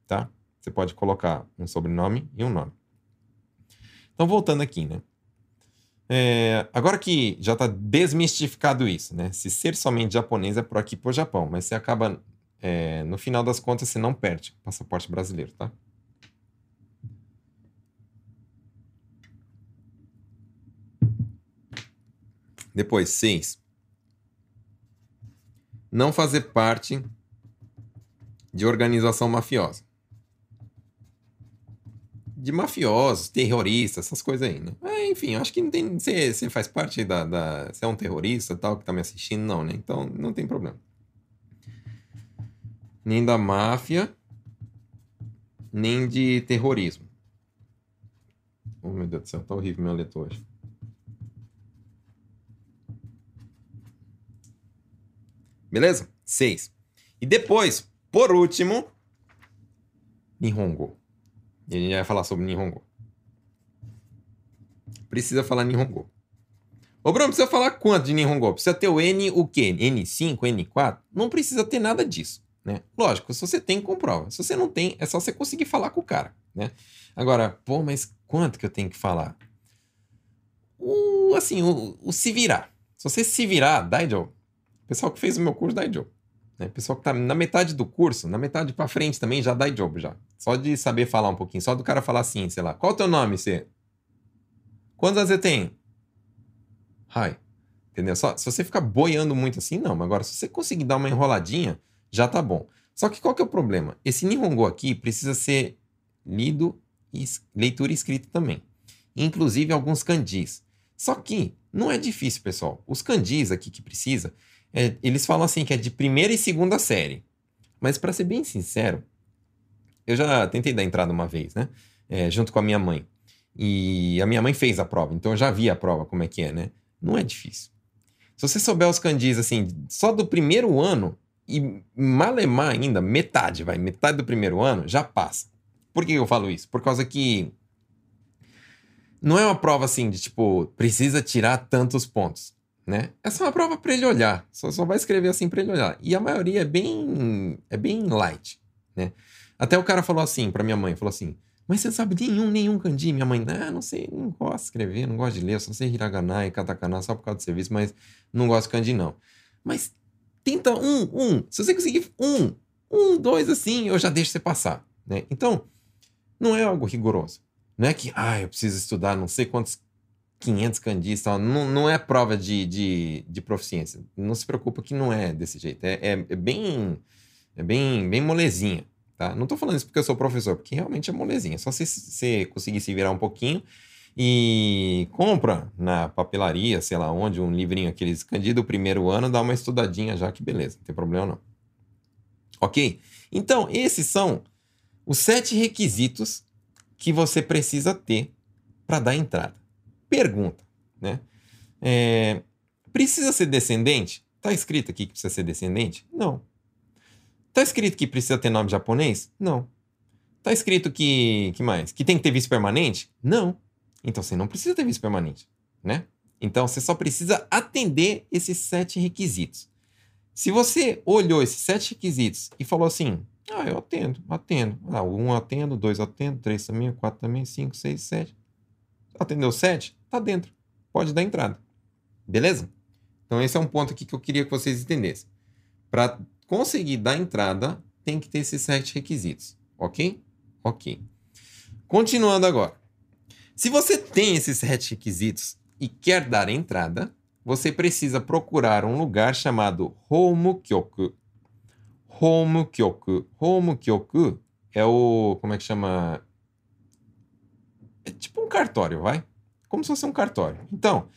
tá? Você pode colocar um sobrenome e um nome. Então, voltando aqui, né? É, agora que já está desmistificado isso, né? Se ser somente japonês é por aqui pro Japão, mas você acaba, é, no final das contas, você não perde passaporte brasileiro, tá? Depois, seis. Não fazer parte de organização mafiosa. De mafiosos, terroristas, essas coisas aí, né? É, enfim, acho que não tem. Você, faz parte da. Você é um terrorista tal, que tá me assistindo, não, né? Então não tem problema. Nem da máfia, nem de terrorismo. Oh, meu Deus do céu, tá horrível meu letra hoje. Beleza? Seis. E depois, por último, Nihongo. E a gente vai falar sobre Nihongo. Precisa falar Nihongo. Ô, Bruno, precisa falar quanto de Nihongo? Precisa ter o N o quê? N5, N4? Não precisa ter nada disso, né? Lógico, se você tem, comprova. Se você não tem, é só você conseguir falar com o cara, né? Agora, pô, mas quanto que eu tenho que falar? O, assim, o, o se virar. Se você se virar, Daijo, pessoal que fez o meu curso dá job. Né? Pessoal que tá na metade do curso, na metade para frente também já dá job já. Só de saber falar um pouquinho, só do cara falar assim, sei lá, qual o teu nome, você? Quantos anos você tem? Hi. Entendeu? Só, se você ficar boiando muito assim, não. Mas agora, se você conseguir dar uma enroladinha, já tá bom. Só que qual que é o problema? Esse Nihongo aqui precisa ser lido, e leitura escrita também. Inclusive alguns kanjis. Só que não é difícil, pessoal. Os kanjis aqui que precisa é, eles falam assim que é de primeira e segunda série. Mas para ser bem sincero, eu já tentei dar entrada uma vez, né? É, junto com a minha mãe. E a minha mãe fez a prova, então eu já vi a prova como é que é, né? Não é difícil. Se você souber os candis, assim, só do primeiro ano, e malemar ainda, metade, vai, metade do primeiro ano, já passa. Por que eu falo isso? Por causa que não é uma prova assim de tipo, precisa tirar tantos pontos né? Essa é uma prova para ele olhar. Só, só vai escrever assim para ele olhar. E a maioria é bem é bem light, né? Até o cara falou assim para minha mãe, falou assim: "Mas você sabe nenhum nenhum kanji?" Minha mãe: "Ah, não sei, não gosto de escrever, não gosto de ler, só sei hiragana e katakana só por causa do serviço, mas não gosto de kanji não." Mas tenta um, um. Se você conseguir um, um, dois assim, eu já deixo você passar, né? Então, não é algo rigoroso. Não é que, ah, eu preciso estudar não sei quantos 500 candis tal. Não, não é prova de, de, de proficiência. Não se preocupa que não é desse jeito. É, é, é bem é bem, bem molezinha, tá? Não tô falando isso porque eu sou professor, porque realmente é molezinha. Só se você conseguir se virar um pouquinho e compra na papelaria, sei lá onde, um livrinho aqueles Candido primeiro ano, dá uma estudadinha já que beleza, não tem problema não. Ok? Então, esses são os sete requisitos que você precisa ter para dar entrada. Pergunta, né? É, precisa ser descendente? Tá escrito aqui que precisa ser descendente? Não. Tá escrito que precisa ter nome japonês? Não. Tá escrito que. que mais? Que tem que ter vice permanente? Não. Então você não precisa ter vice permanente, né? Então você só precisa atender esses sete requisitos. Se você olhou esses sete requisitos e falou assim: ah, eu atendo, atendo. Ah, um atendo, dois atendo, três também, quatro também, cinco, seis, sete. Atendeu sete? Tá dentro. Pode dar entrada. Beleza? Então esse é um ponto aqui que eu queria que vocês entendessem. Para conseguir dar entrada, tem que ter esses sete requisitos, ok? Ok. Continuando agora. Se você tem esses sete requisitos e quer dar entrada, você precisa procurar um lugar chamado Homukyoku. Homukyoku. Homukyoku é o. Como é que chama? É tipo um cartório, vai? Como se fosse um cartório. Então,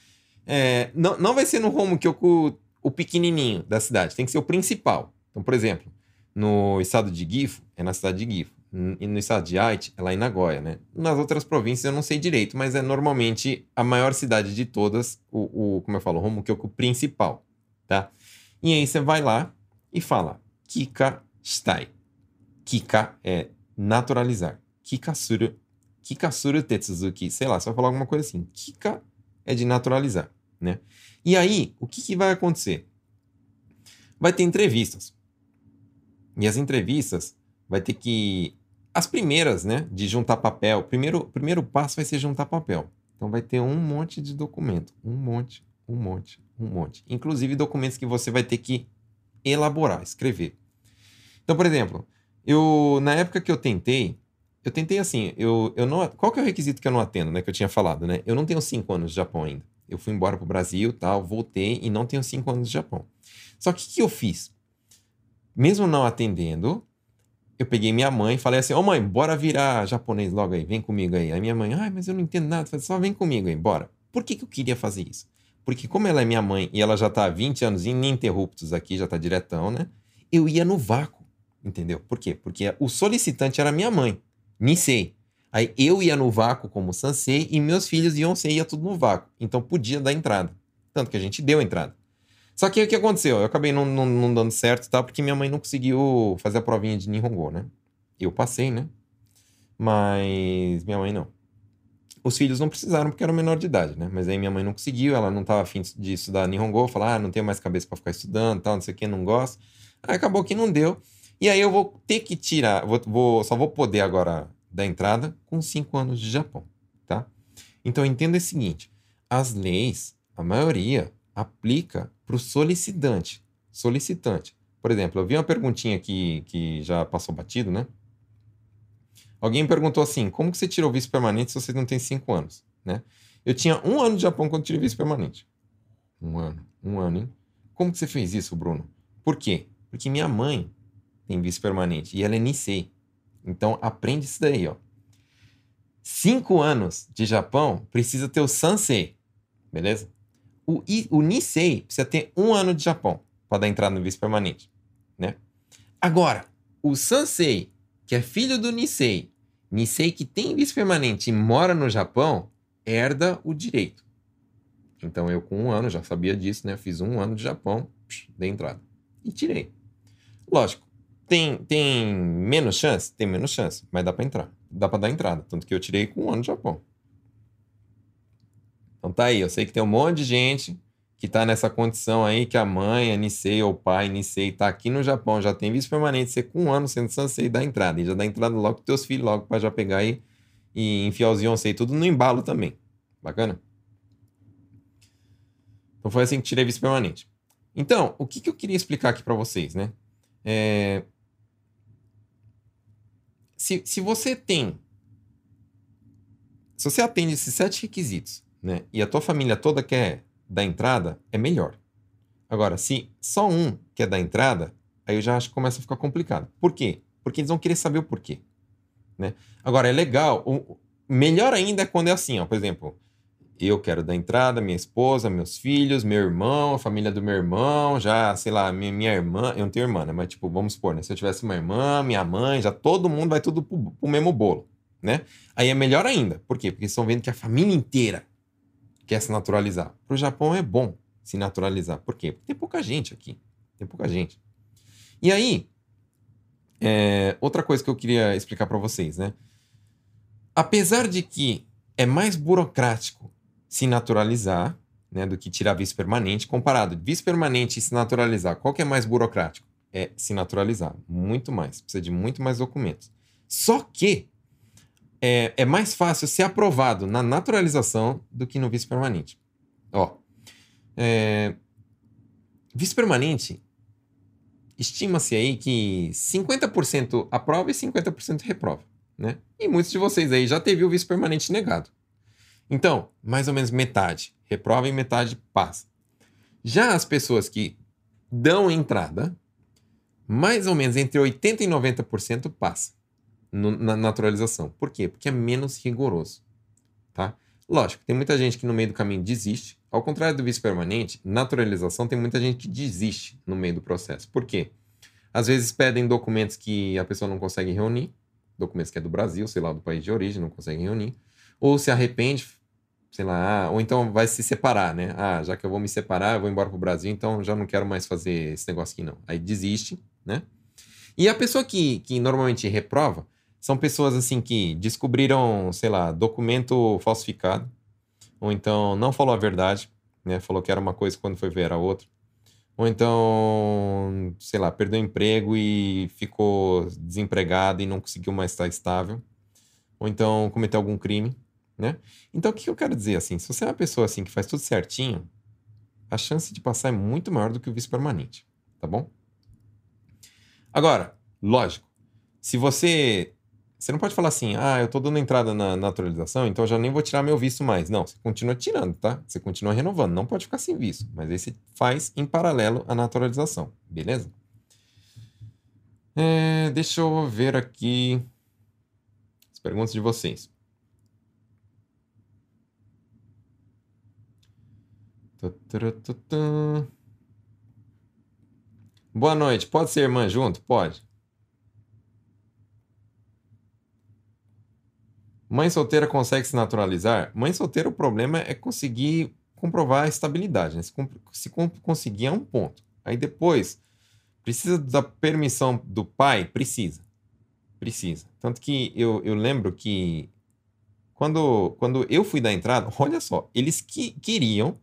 é, não, não vai ser no Homukyoku o pequenininho da cidade, tem que ser o principal. Então, por exemplo, no estado de Gifu, é na cidade de Gifu. E no estado de Aichi, é lá em Nagoya, né? Nas outras províncias eu não sei direito, mas é normalmente a maior cidade de todas, o, o como eu falo, o Homukyoku principal, tá? E aí você vai lá e fala Kika Shitai. Kika é naturalizar. Kika suru. Kika suru tetsuzuki. Sei lá, vai falar alguma coisa assim. Kika é de naturalizar, né? E aí, o que, que vai acontecer? Vai ter entrevistas. E as entrevistas vai ter que. As primeiras, né? De juntar papel. Primeiro, primeiro passo vai ser juntar papel. Então vai ter um monte de documento. Um monte, um monte, um monte. Inclusive documentos que você vai ter que elaborar, escrever. Então, por exemplo, eu na época que eu tentei, eu tentei assim, eu, eu não, qual que é o requisito que eu não atendo, né? Que eu tinha falado, né? Eu não tenho cinco anos de Japão ainda. Eu fui embora para o Brasil, tal, voltei e não tenho cinco anos de Japão. Só que o que eu fiz? mesmo não atendendo, eu peguei minha mãe e falei assim: Ô oh, mãe, bora virar japonês logo aí, vem comigo aí. Aí minha mãe, ai, mas eu não entendo nada. falei, só vem comigo aí, bora. Por que, que eu queria fazer isso? Porque, como ela é minha mãe e ela já tá há 20 anos ininterruptos aqui, já tá diretão, né? Eu ia no vácuo, entendeu? Por quê? Porque o solicitante era minha mãe, Nisei. Aí eu ia no vácuo como Sansei e meus filhos iam ser, ia tudo no vácuo. Então podia dar entrada. Tanto que a gente deu entrada. Só que o que aconteceu? Eu acabei não, não, não dando certo, tá? Porque minha mãe não conseguiu fazer a provinha de Nihongo, né? Eu passei, né? Mas minha mãe não. Os filhos não precisaram porque eram menor de idade, né? Mas aí minha mãe não conseguiu, ela não estava afim de estudar Nihongo, falar, ah, não tenho mais cabeça para ficar estudando, tal, não sei o que, não gosto. Aí acabou que não deu. E aí eu vou ter que tirar, vou, vou, só vou poder agora dar entrada com 5 anos de Japão, tá? Então entenda o seguinte, as leis, a maioria, aplica para o solicitante. Solicitante. Por exemplo, eu vi uma perguntinha aqui que já passou batido, né? Alguém perguntou assim: como que você tirou vice permanente se você não tem cinco anos? Né? Eu tinha um ano de Japão quando tirei vice permanente. Um ano, um ano, hein? Como que você fez isso, Bruno? Por quê? Porque minha mãe tem vice permanente e ela é Nisei. Então aprende isso daí, ó. Cinco anos de Japão precisa ter o Sansei, beleza? O, o Nisei precisa ter um ano de Japão para dar entrada no vice-permanente, né? Agora, o Sansei, que é filho do Nisei, Nisei que tem vice-permanente e mora no Japão, herda o direito. Então eu com um ano já sabia disso, né? Fiz um ano de Japão, psh, dei entrada. E tirei. Lógico, tem, tem menos chance? Tem menos chance, mas dá para entrar. Dá para dar entrada. Tanto que eu tirei com um ano de Japão. Então tá aí, eu sei que tem um monte de gente que tá nessa condição aí que a mãe, a Nisei ou o pai, Nisei, tá aqui no Japão, já tem visto permanente, você com um ano sendo Sansei dá entrada. E já dá entrada logo com teus filhos, logo para já pegar aí e enfiar os Yonsei tudo no embalo também. Bacana? Então foi assim que tirei vice permanente. Então, o que, que eu queria explicar aqui para vocês, né? É... Se, se você tem. Se você atende esses sete requisitos né, e a tua família toda quer dar entrada, é melhor. Agora, se só um quer dar entrada, aí eu já acho que começa a ficar complicado. Por quê? Porque eles vão querer saber o porquê. Né? Agora, é legal. O, melhor ainda é quando é assim, ó, por exemplo, eu quero dar entrada, minha esposa, meus filhos, meu irmão, a família do meu irmão, já, sei lá, minha, minha irmã, eu não tenho irmã, né? Mas, tipo, vamos supor, né? Se eu tivesse uma irmã, minha mãe, já todo mundo vai tudo pro, pro mesmo bolo, né? Aí é melhor ainda. Por quê? Porque estão vendo que a família inteira quer se naturalizar. Pro Japão é bom se naturalizar. Por quê? Porque tem pouca gente aqui. Tem pouca gente. E aí, é, outra coisa que eu queria explicar para vocês, né? Apesar de que é mais burocrático se naturalizar né, do que tirar visto permanente, comparado visto permanente e se naturalizar, qual que é mais burocrático? É se naturalizar, muito mais, precisa de muito mais documentos. Só que é, é mais fácil ser aprovado na naturalização do que no visto permanente. Ó, é, visto permanente, estima-se aí que 50% aprova e 50% reprova, né? E muitos de vocês aí já teve o visto permanente negado. Então, mais ou menos metade reprova e metade passa. Já as pessoas que dão entrada, mais ou menos entre 80% e 90% passa no, na naturalização. Por quê? Porque é menos rigoroso. Tá? Lógico, tem muita gente que no meio do caminho desiste. Ao contrário do vice permanente, naturalização tem muita gente que desiste no meio do processo. Por quê? Às vezes pedem documentos que a pessoa não consegue reunir, documentos que é do Brasil, sei lá, do país de origem, não consegue reunir, ou se arrepende, sei lá, ah, ou então vai se separar, né? Ah, já que eu vou me separar, eu vou embora pro Brasil, então já não quero mais fazer esse negócio aqui, não. Aí desiste, né? E a pessoa que, que normalmente reprova são pessoas assim que descobriram, sei lá, documento falsificado, ou então não falou a verdade, né? Falou que era uma coisa quando foi ver era outra. Ou então, sei lá, perdeu emprego e ficou desempregado e não conseguiu mais estar estável. Ou então cometeu algum crime né? Então, o que eu quero dizer, assim, se você é uma pessoa, assim, que faz tudo certinho, a chance de passar é muito maior do que o vice permanente, tá bom? Agora, lógico, se você... Você não pode falar assim, ah, eu tô dando entrada na naturalização, então eu já nem vou tirar meu visto mais. Não, você continua tirando, tá? Você continua renovando, não pode ficar sem visto. Mas aí você faz em paralelo a naturalização, beleza? É, deixa eu ver aqui as perguntas de vocês. Boa noite. Pode ser irmã junto? Pode. Mãe solteira consegue se naturalizar? Mãe solteira, o problema é conseguir comprovar a estabilidade. Né? Se, se conseguir é um ponto. Aí depois, precisa da permissão do pai? Precisa. Precisa. Tanto que eu, eu lembro que quando, quando eu fui dar entrada, <laughs> olha só, eles que, queriam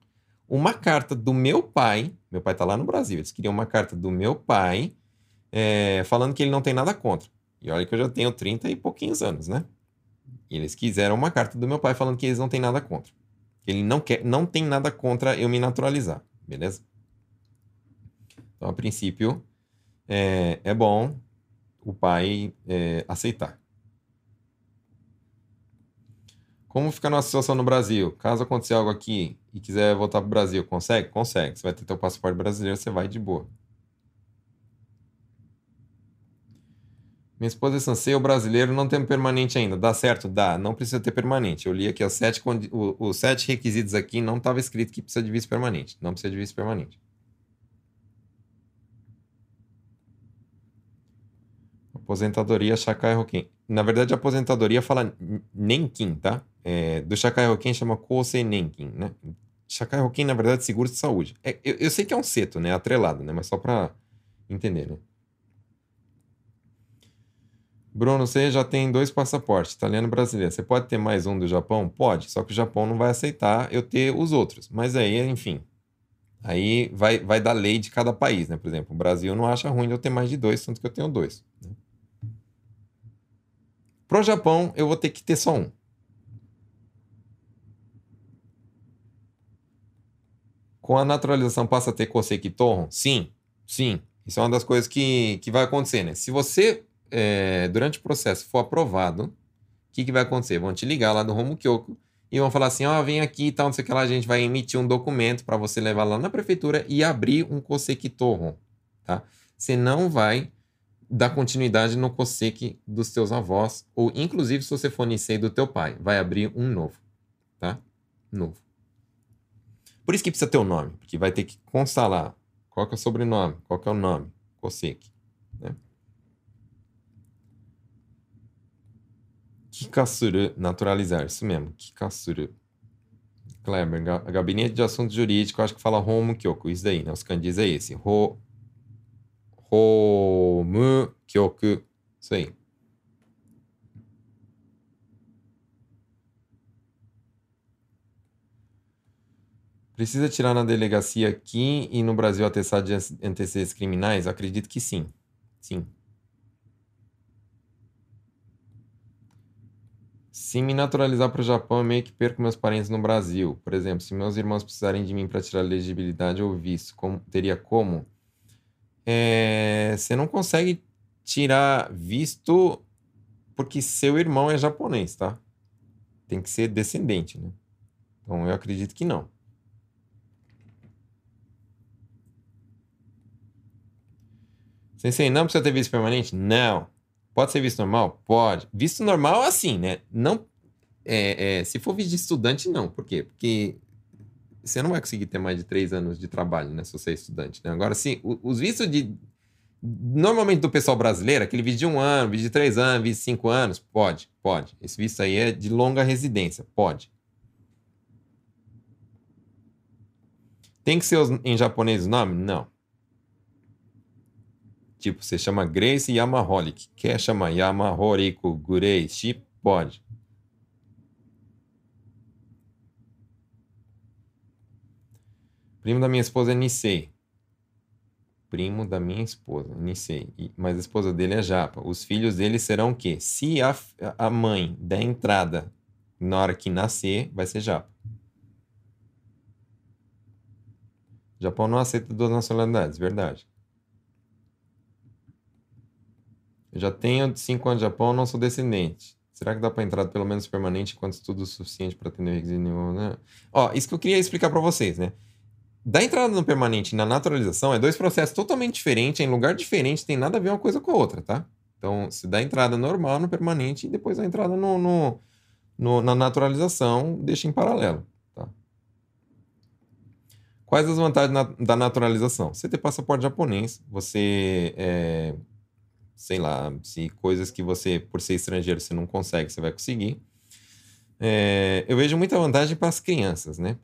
uma carta do meu pai. Meu pai está lá no Brasil. Eles queriam uma carta do meu pai é, falando que ele não tem nada contra. E olha que eu já tenho 30 e pouquinhos anos, né? E eles quiseram uma carta do meu pai falando que eles não têm nada contra. Ele não quer, não tem nada contra eu me naturalizar, beleza? Então, a princípio, é, é bom o pai é, aceitar. Como fica a nossa situação no Brasil? Caso aconteça algo aqui e quiser voltar para o Brasil, consegue? Consegue. Você vai ter teu passaporte brasileiro, você vai de boa. Minha esposa é Sansei, o brasileiro não tem permanente ainda. Dá certo? Dá. Não precisa ter permanente. Eu li aqui os sete, os sete requisitos aqui, não estava escrito que precisa de visto permanente. Não precisa de visto permanente. Aposentadoria Shakai Hoken. Na verdade, a aposentadoria fala Nenkin, tá? É, do Shakai Hoken chama Kosei Nenkin, né? Shakai Hoken, na verdade, seguro de saúde. É, eu, eu, sei que é um seto, né? Atrelado, né? Mas só para entender, né? Bruno, você já tem dois passaportes, italiano e brasileiro. Você pode ter mais um do Japão? Pode, só que o Japão não vai aceitar eu ter os outros. Mas aí, enfim, aí vai, vai dar lei de cada país, né? Por exemplo, o Brasil não acha ruim eu ter mais de dois, tanto que eu tenho dois. Né? Pro Japão, eu vou ter que ter só um. Com a naturalização passa a ter Kosei Kitohon? Sim, sim. Isso é uma das coisas que, que vai acontecer, né? Se você, é, durante o processo, for aprovado, o que, que vai acontecer? Vão te ligar lá do Romo Kyoko e vão falar assim: ó, oh, vem aqui e tal, não sei o que lá, a gente vai emitir um documento para você levar lá na prefeitura e abrir um Koseki Torron, tá? Você não vai dar continuidade no Koseki dos teus avós, ou inclusive se você for Nisei do teu pai, vai abrir um novo, tá? Novo. Por isso que precisa ter o um nome, porque vai ter que constar lá qual é o sobrenome, qual é o nome, Koseki, né? Kikasuru, naturalizar, isso mesmo, Kikasuru. Kleber, gabinete de assunto jurídico, acho que fala Homo Kyoku, isso daí, né? Os kanjis é esse. Ho, Homu Kyoku, isso aí. Precisa tirar na delegacia aqui e no Brasil atestado de antecedentes criminais? Acredito que sim. Sim. Se me naturalizar para o Japão, eu meio que perco meus parentes no Brasil. Por exemplo, se meus irmãos precisarem de mim para tirar legibilidade ou visto, como, teria como? É, você não consegue tirar visto porque seu irmão é japonês, tá? Tem que ser descendente, né? Então eu acredito que não. Sensei, não precisa ter visto permanente? Não. Pode ser visto normal? Pode. Visto normal, assim, né? Não. É, é, se for visto de estudante, não. Por quê? Porque você não vai conseguir ter mais de três anos de trabalho, né? Se você é estudante. Né? Agora, sim, os vistos de. Normalmente do pessoal brasileiro, aquele visto de um ano, visto de três anos, visto de cinco anos, pode, pode. Esse visto aí é de longa residência, pode. Tem que ser em japonês o nome? Não. Tipo, você chama Grace Yamaholic. Quer chamar Yamahoriko Gurei Pode. Primo da minha esposa é Nisei. Primo da minha esposa, Nisei. Mas a esposa dele é Japa. Os filhos dele serão o quê? Se a, a mãe der entrada na hora que nascer, vai ser Japa. Japão não aceita duas nacionalidades, verdade. Eu já tenho 5 anos de Japão, não sou descendente. Será que dá para entrar pelo menos permanente enquanto estudo o suficiente para atender o requisito né? Ó, isso que eu queria explicar para vocês, né? Da entrada no permanente e na naturalização é dois processos totalmente diferentes, em lugar diferente, tem nada a ver uma coisa com a outra, tá? Então, se dá entrada normal no permanente e depois a entrada no, no, no, na naturalização, deixa em paralelo, tá? Quais as vantagens na, da naturalização? Você ter passaporte japonês, você é, sei lá, se coisas que você, por ser estrangeiro, você não consegue, você vai conseguir. É, eu vejo muita vantagem para as crianças, né?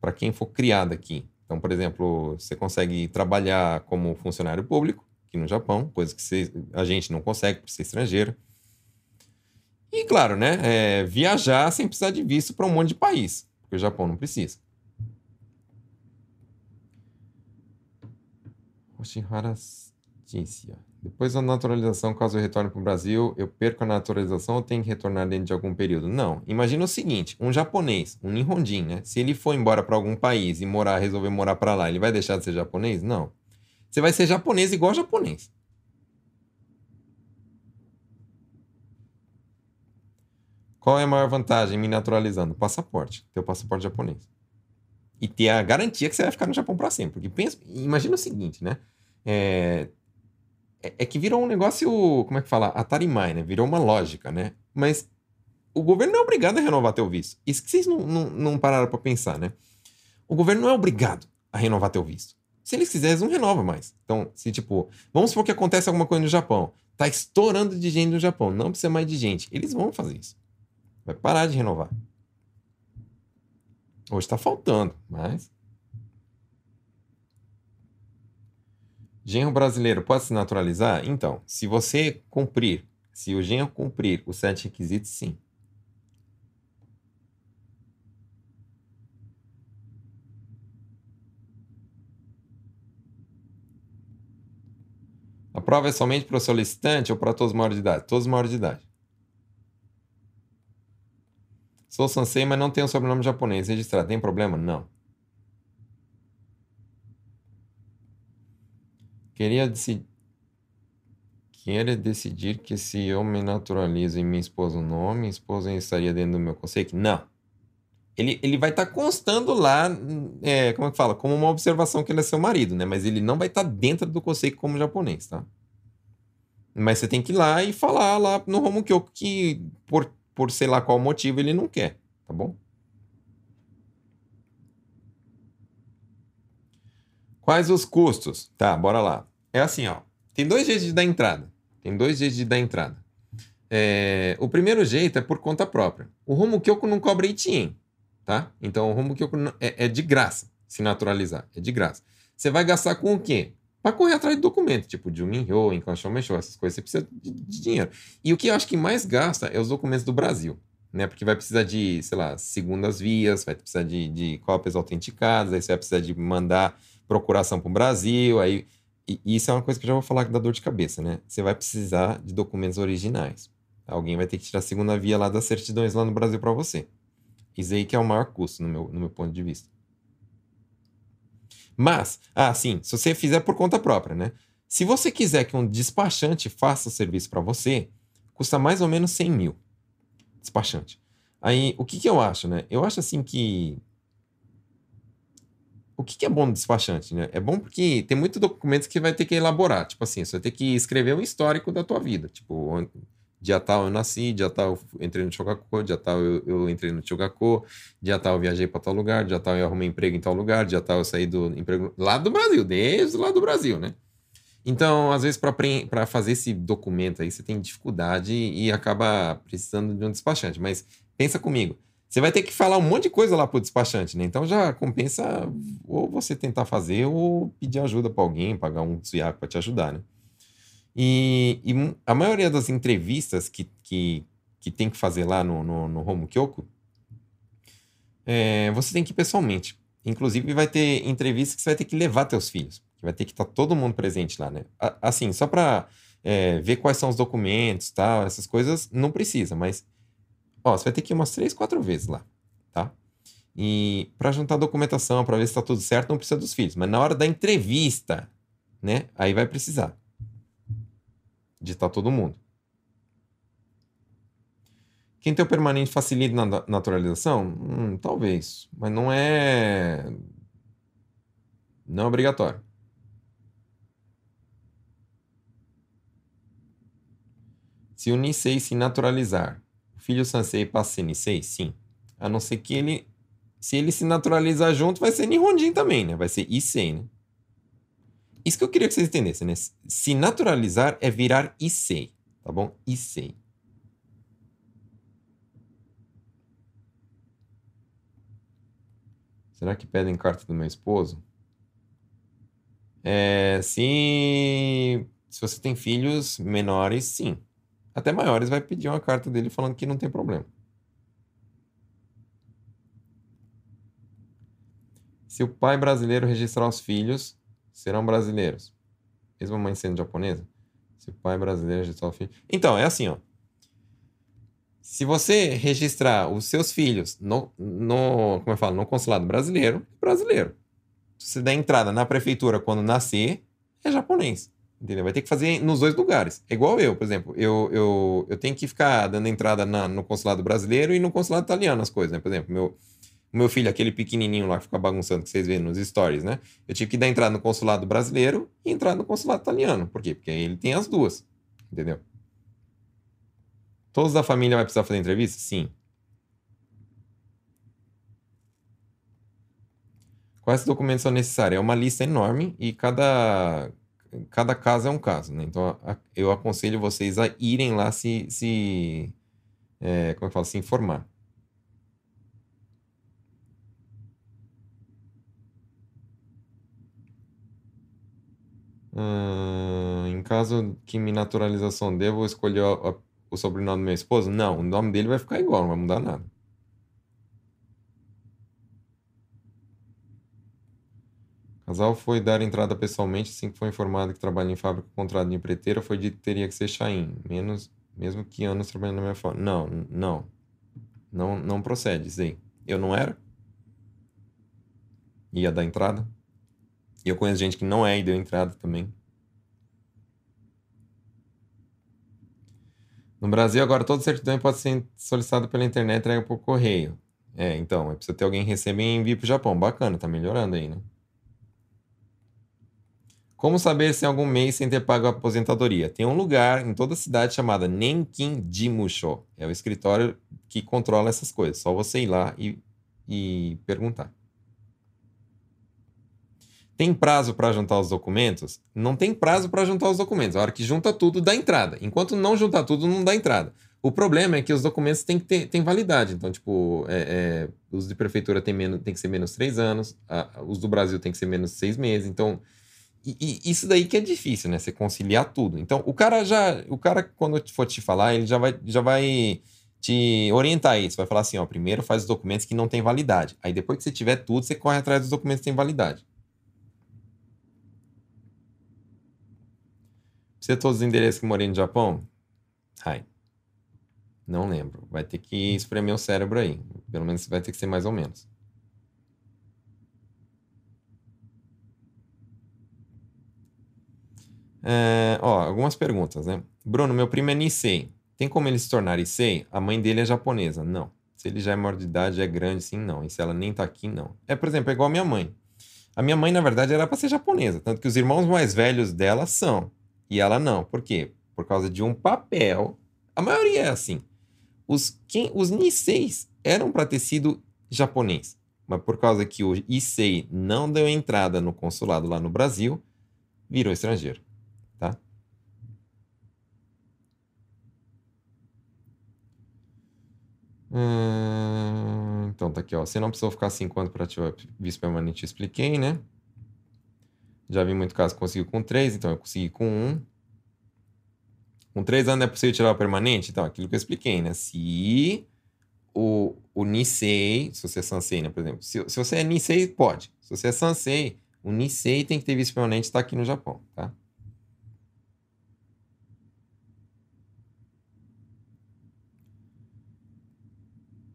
Para quem for criado aqui. Então, por exemplo, você consegue trabalhar como funcionário público aqui no Japão, coisa que você, a gente não consegue por ser estrangeiro. E, claro, né? É, viajar sem precisar de visto para um monte de país, porque o Japão não precisa. Oshihara Jinsia. Depois da naturalização, caso eu retorne para o Brasil, eu perco a naturalização ou tenho que retornar dentro de algum período? Não. Imagina o seguinte: um japonês, um Nihonjin, né? Se ele for embora para algum país e morar, resolver morar para lá, ele vai deixar de ser japonês? Não. Você vai ser japonês igual japonês. Qual é a maior vantagem me naturalizando? Passaporte. Ter o passaporte japonês. E ter a garantia que você vai ficar no Japão para sempre. Porque pensa, imagina o seguinte, né? É, é, é que virou um negócio, como é que fala? Atarimai, né? Virou uma lógica, né? Mas o governo não é obrigado a renovar teu visto. Isso que vocês não, não, não pararam para pensar, né? O governo não é obrigado a renovar teu visto. Se eles quiserem, eles não renovam mais. Então, se tipo, vamos supor que acontece alguma coisa no Japão. Tá estourando de gente no Japão, não precisa mais de gente. Eles vão fazer isso. Vai parar de renovar. Hoje tá faltando, mas Genro brasileiro pode se naturalizar? Então, se você cumprir, se o genro cumprir os sete requisitos, sim. A prova é somente para o solicitante ou para todos os maiores de idade? Todos os maiores de idade. Sou Sansei, mas não tenho sobrenome japonês registrado. Tem problema? Não. Queria decidir. Decidir que se eu me naturalizo e minha esposa o nome, minha esposa estaria dentro do meu conceito? Não. Ele, ele vai estar tá constando lá, é, como é que fala? Como uma observação que ele é seu marido, né? Mas ele não vai estar tá dentro do conceito como japonês, tá? Mas você tem que ir lá e falar lá no Romukyoku que por, por sei lá qual motivo ele não quer, tá bom? Quais os custos? Tá, bora lá. É assim, ó. Tem dois jeitos de dar entrada. Tem dois jeitos de dar entrada. É, o primeiro jeito é por conta própria. O Rumo Kyoko não cobra ITIN, tá? Então o Rumo Kyoko é, é de graça se naturalizar. É de graça. Você vai gastar com o quê? Para correr atrás de documento, tipo de Minhyo, Encanchon Mechou, essas coisas. Você precisa de, de dinheiro. E o que eu acho que mais gasta é os documentos do Brasil né? Porque vai precisar de, sei lá, segundas vias, vai precisar de, de cópias autenticadas, aí você vai precisar de mandar procuração para o Brasil, aí e isso é uma coisa que eu já vou falar dá dor de cabeça, né? Você vai precisar de documentos originais. Alguém vai ter que tirar a segunda via lá das certidões lá no Brasil para você. Isso aí que é o maior custo, no meu, no meu ponto de vista. Mas, ah, sim, se você fizer por conta própria, né? Se você quiser que um despachante faça o serviço para você, custa mais ou menos 100 mil. Despachante. Aí, o que, que eu acho, né? Eu acho assim que o que, que é bom no despachante, né? É bom porque tem muitos documentos que vai ter que elaborar. Tipo assim, você vai ter que escrever um histórico da tua vida. Tipo, dia tal eu nasci, dia tal eu entrei no Chogaku, dia tal eu, eu entrei no Chogaku, dia tal eu viajei para tal lugar, dia tal eu arrumei emprego em tal lugar, dia tal eu saí do emprego lá do Brasil, desde lá do Brasil, né? Então, às vezes, para fazer esse documento aí, você tem dificuldade e acaba precisando de um despachante. Mas pensa comigo, você vai ter que falar um monte de coisa lá pro despachante, né? Então já compensa ou você tentar fazer ou pedir ajuda para alguém, pagar um suiaco para te ajudar, né? E, e, a maioria das entrevistas que, que, que tem que fazer lá no, no, no Homo Kyoko, é, você tem que ir pessoalmente. Inclusive, vai ter entrevistas que você vai ter que levar teus filhos, vai ter que estar tá todo mundo presente lá, né? Assim, só para é, ver quais são os documentos, tal, essas coisas, não precisa, mas Ó, você vai ter que ir umas três, quatro vezes lá, tá? E para juntar documentação, para ver se está tudo certo, não precisa dos filhos. Mas na hora da entrevista, né? Aí vai precisar de estar todo mundo. Quem tem o permanente facilita na naturalização? Hum, talvez, mas não é. Não é obrigatório. Se o Nisei se naturalizar filho Sansei passa a Nisei? Sim. A não ser que ele. Se ele se naturalizar junto, vai ser Nihonjin também, né? Vai ser Issei, né? Isso que eu queria que vocês entendessem, né? Se naturalizar é virar Issei, tá bom? Issei. Será que pedem carta do meu esposo? É, se, se você tem filhos menores, sim até maiores, vai pedir uma carta dele falando que não tem problema. Se o pai brasileiro registrar os filhos, serão brasileiros. Mesmo a mãe sendo japonesa? Se o pai brasileiro registrar os filhos. Então, é assim, ó. Se você registrar os seus filhos no, no como eu falo, no consulado brasileiro, é brasileiro. Se você der entrada na prefeitura quando nascer, é japonês. Entendeu? Vai ter que fazer nos dois lugares. É igual eu, por exemplo. Eu, eu, eu tenho que ficar dando entrada na, no consulado brasileiro e no consulado italiano as coisas, né? Por exemplo, meu, meu filho, aquele pequenininho lá que fica bagunçando, que vocês veem nos stories, né? Eu tive que dar entrada no consulado brasileiro e entrar no consulado italiano. Por quê? Porque ele tem as duas. Entendeu? Todos da família vai precisar fazer entrevista? Sim. Quais documentos são necessários? É uma lista enorme e cada, cada caso é um caso, né? Então eu aconselho vocês a irem lá se, se é, como eu falo, se informar. Hum, em caso que minha naturalização dê, vou escolher a, o sobrenome do meu esposo? Não, o nome dele vai ficar igual, não vai mudar nada. Casal foi dar entrada pessoalmente assim que foi informado que trabalha em fábrica com contrato de empreiteira, foi dito que teria que ser Chain, menos, mesmo que anos trabalhando na minha forma. Não, não. Não, não procede aí. Eu não era. Ia dar entrada. E eu conheço gente que não é e deu entrada também. No Brasil, agora todo certidão pode ser solicitado pela internet e entrega por correio. É, então, precisa ter alguém que receba e envie para o Japão. Bacana, tá melhorando aí, né? Como saber se em algum mês sem ter pago a aposentadoria? Tem um lugar em toda a cidade chamado Nenkin Jimusho. É o escritório que controla essas coisas. Só você ir lá e, e perguntar. Tem prazo para juntar os documentos? Não tem prazo para juntar os documentos. A hora que junta tudo, dá entrada. Enquanto não juntar tudo, não dá entrada. O problema é que os documentos têm que ter têm validade. Então, tipo, é, é, os de prefeitura tem, menos, tem que ser menos três anos, a, os do Brasil tem que ser menos seis meses. Então, e, e, isso daí que é difícil, né? Você conciliar tudo. Então, o cara já, o cara quando for te falar, ele já vai, já vai te orientar isso. Vai falar assim, ó, primeiro faz os documentos que não têm validade. Aí depois que você tiver tudo, você corre atrás dos documentos que têm validade. Você todos os endereços que morei no Japão? Ai. Não lembro. Vai ter que espremer o cérebro aí. Pelo menos vai ter que ser mais ou menos. É, ó, algumas perguntas, né? Bruno, meu primo é Nisei. Tem como ele se tornar Issei? A mãe dele é japonesa. Não. Se ele já é maior de idade, é grande, sim, não. E se ela nem tá aqui, não. É, por exemplo, é igual a minha mãe. A minha mãe, na verdade, era para ser japonesa. Tanto que os irmãos mais velhos dela são. E ela não. Por quê? Por causa de um papel. A maioria é assim. Os, quem, os Niseis eram para ter sido japonês. Mas por causa que o Issei não deu entrada no consulado lá no Brasil, virou estrangeiro tá? Hum, então tá aqui, ó. Você não precisou ficar cinco anos para ativar visto permanente, expliquei, né? Já vi muito caso que conseguiu com três, então eu consegui com um. Com três anos é possível tirar o permanente? Então, aquilo que eu expliquei, né? Se o, o Nisei, se você é Sansei, né, por exemplo, se, se você é Nisei, pode. Se você é Sansei, o Nisei tem que ter visto permanente está aqui no Japão, tá?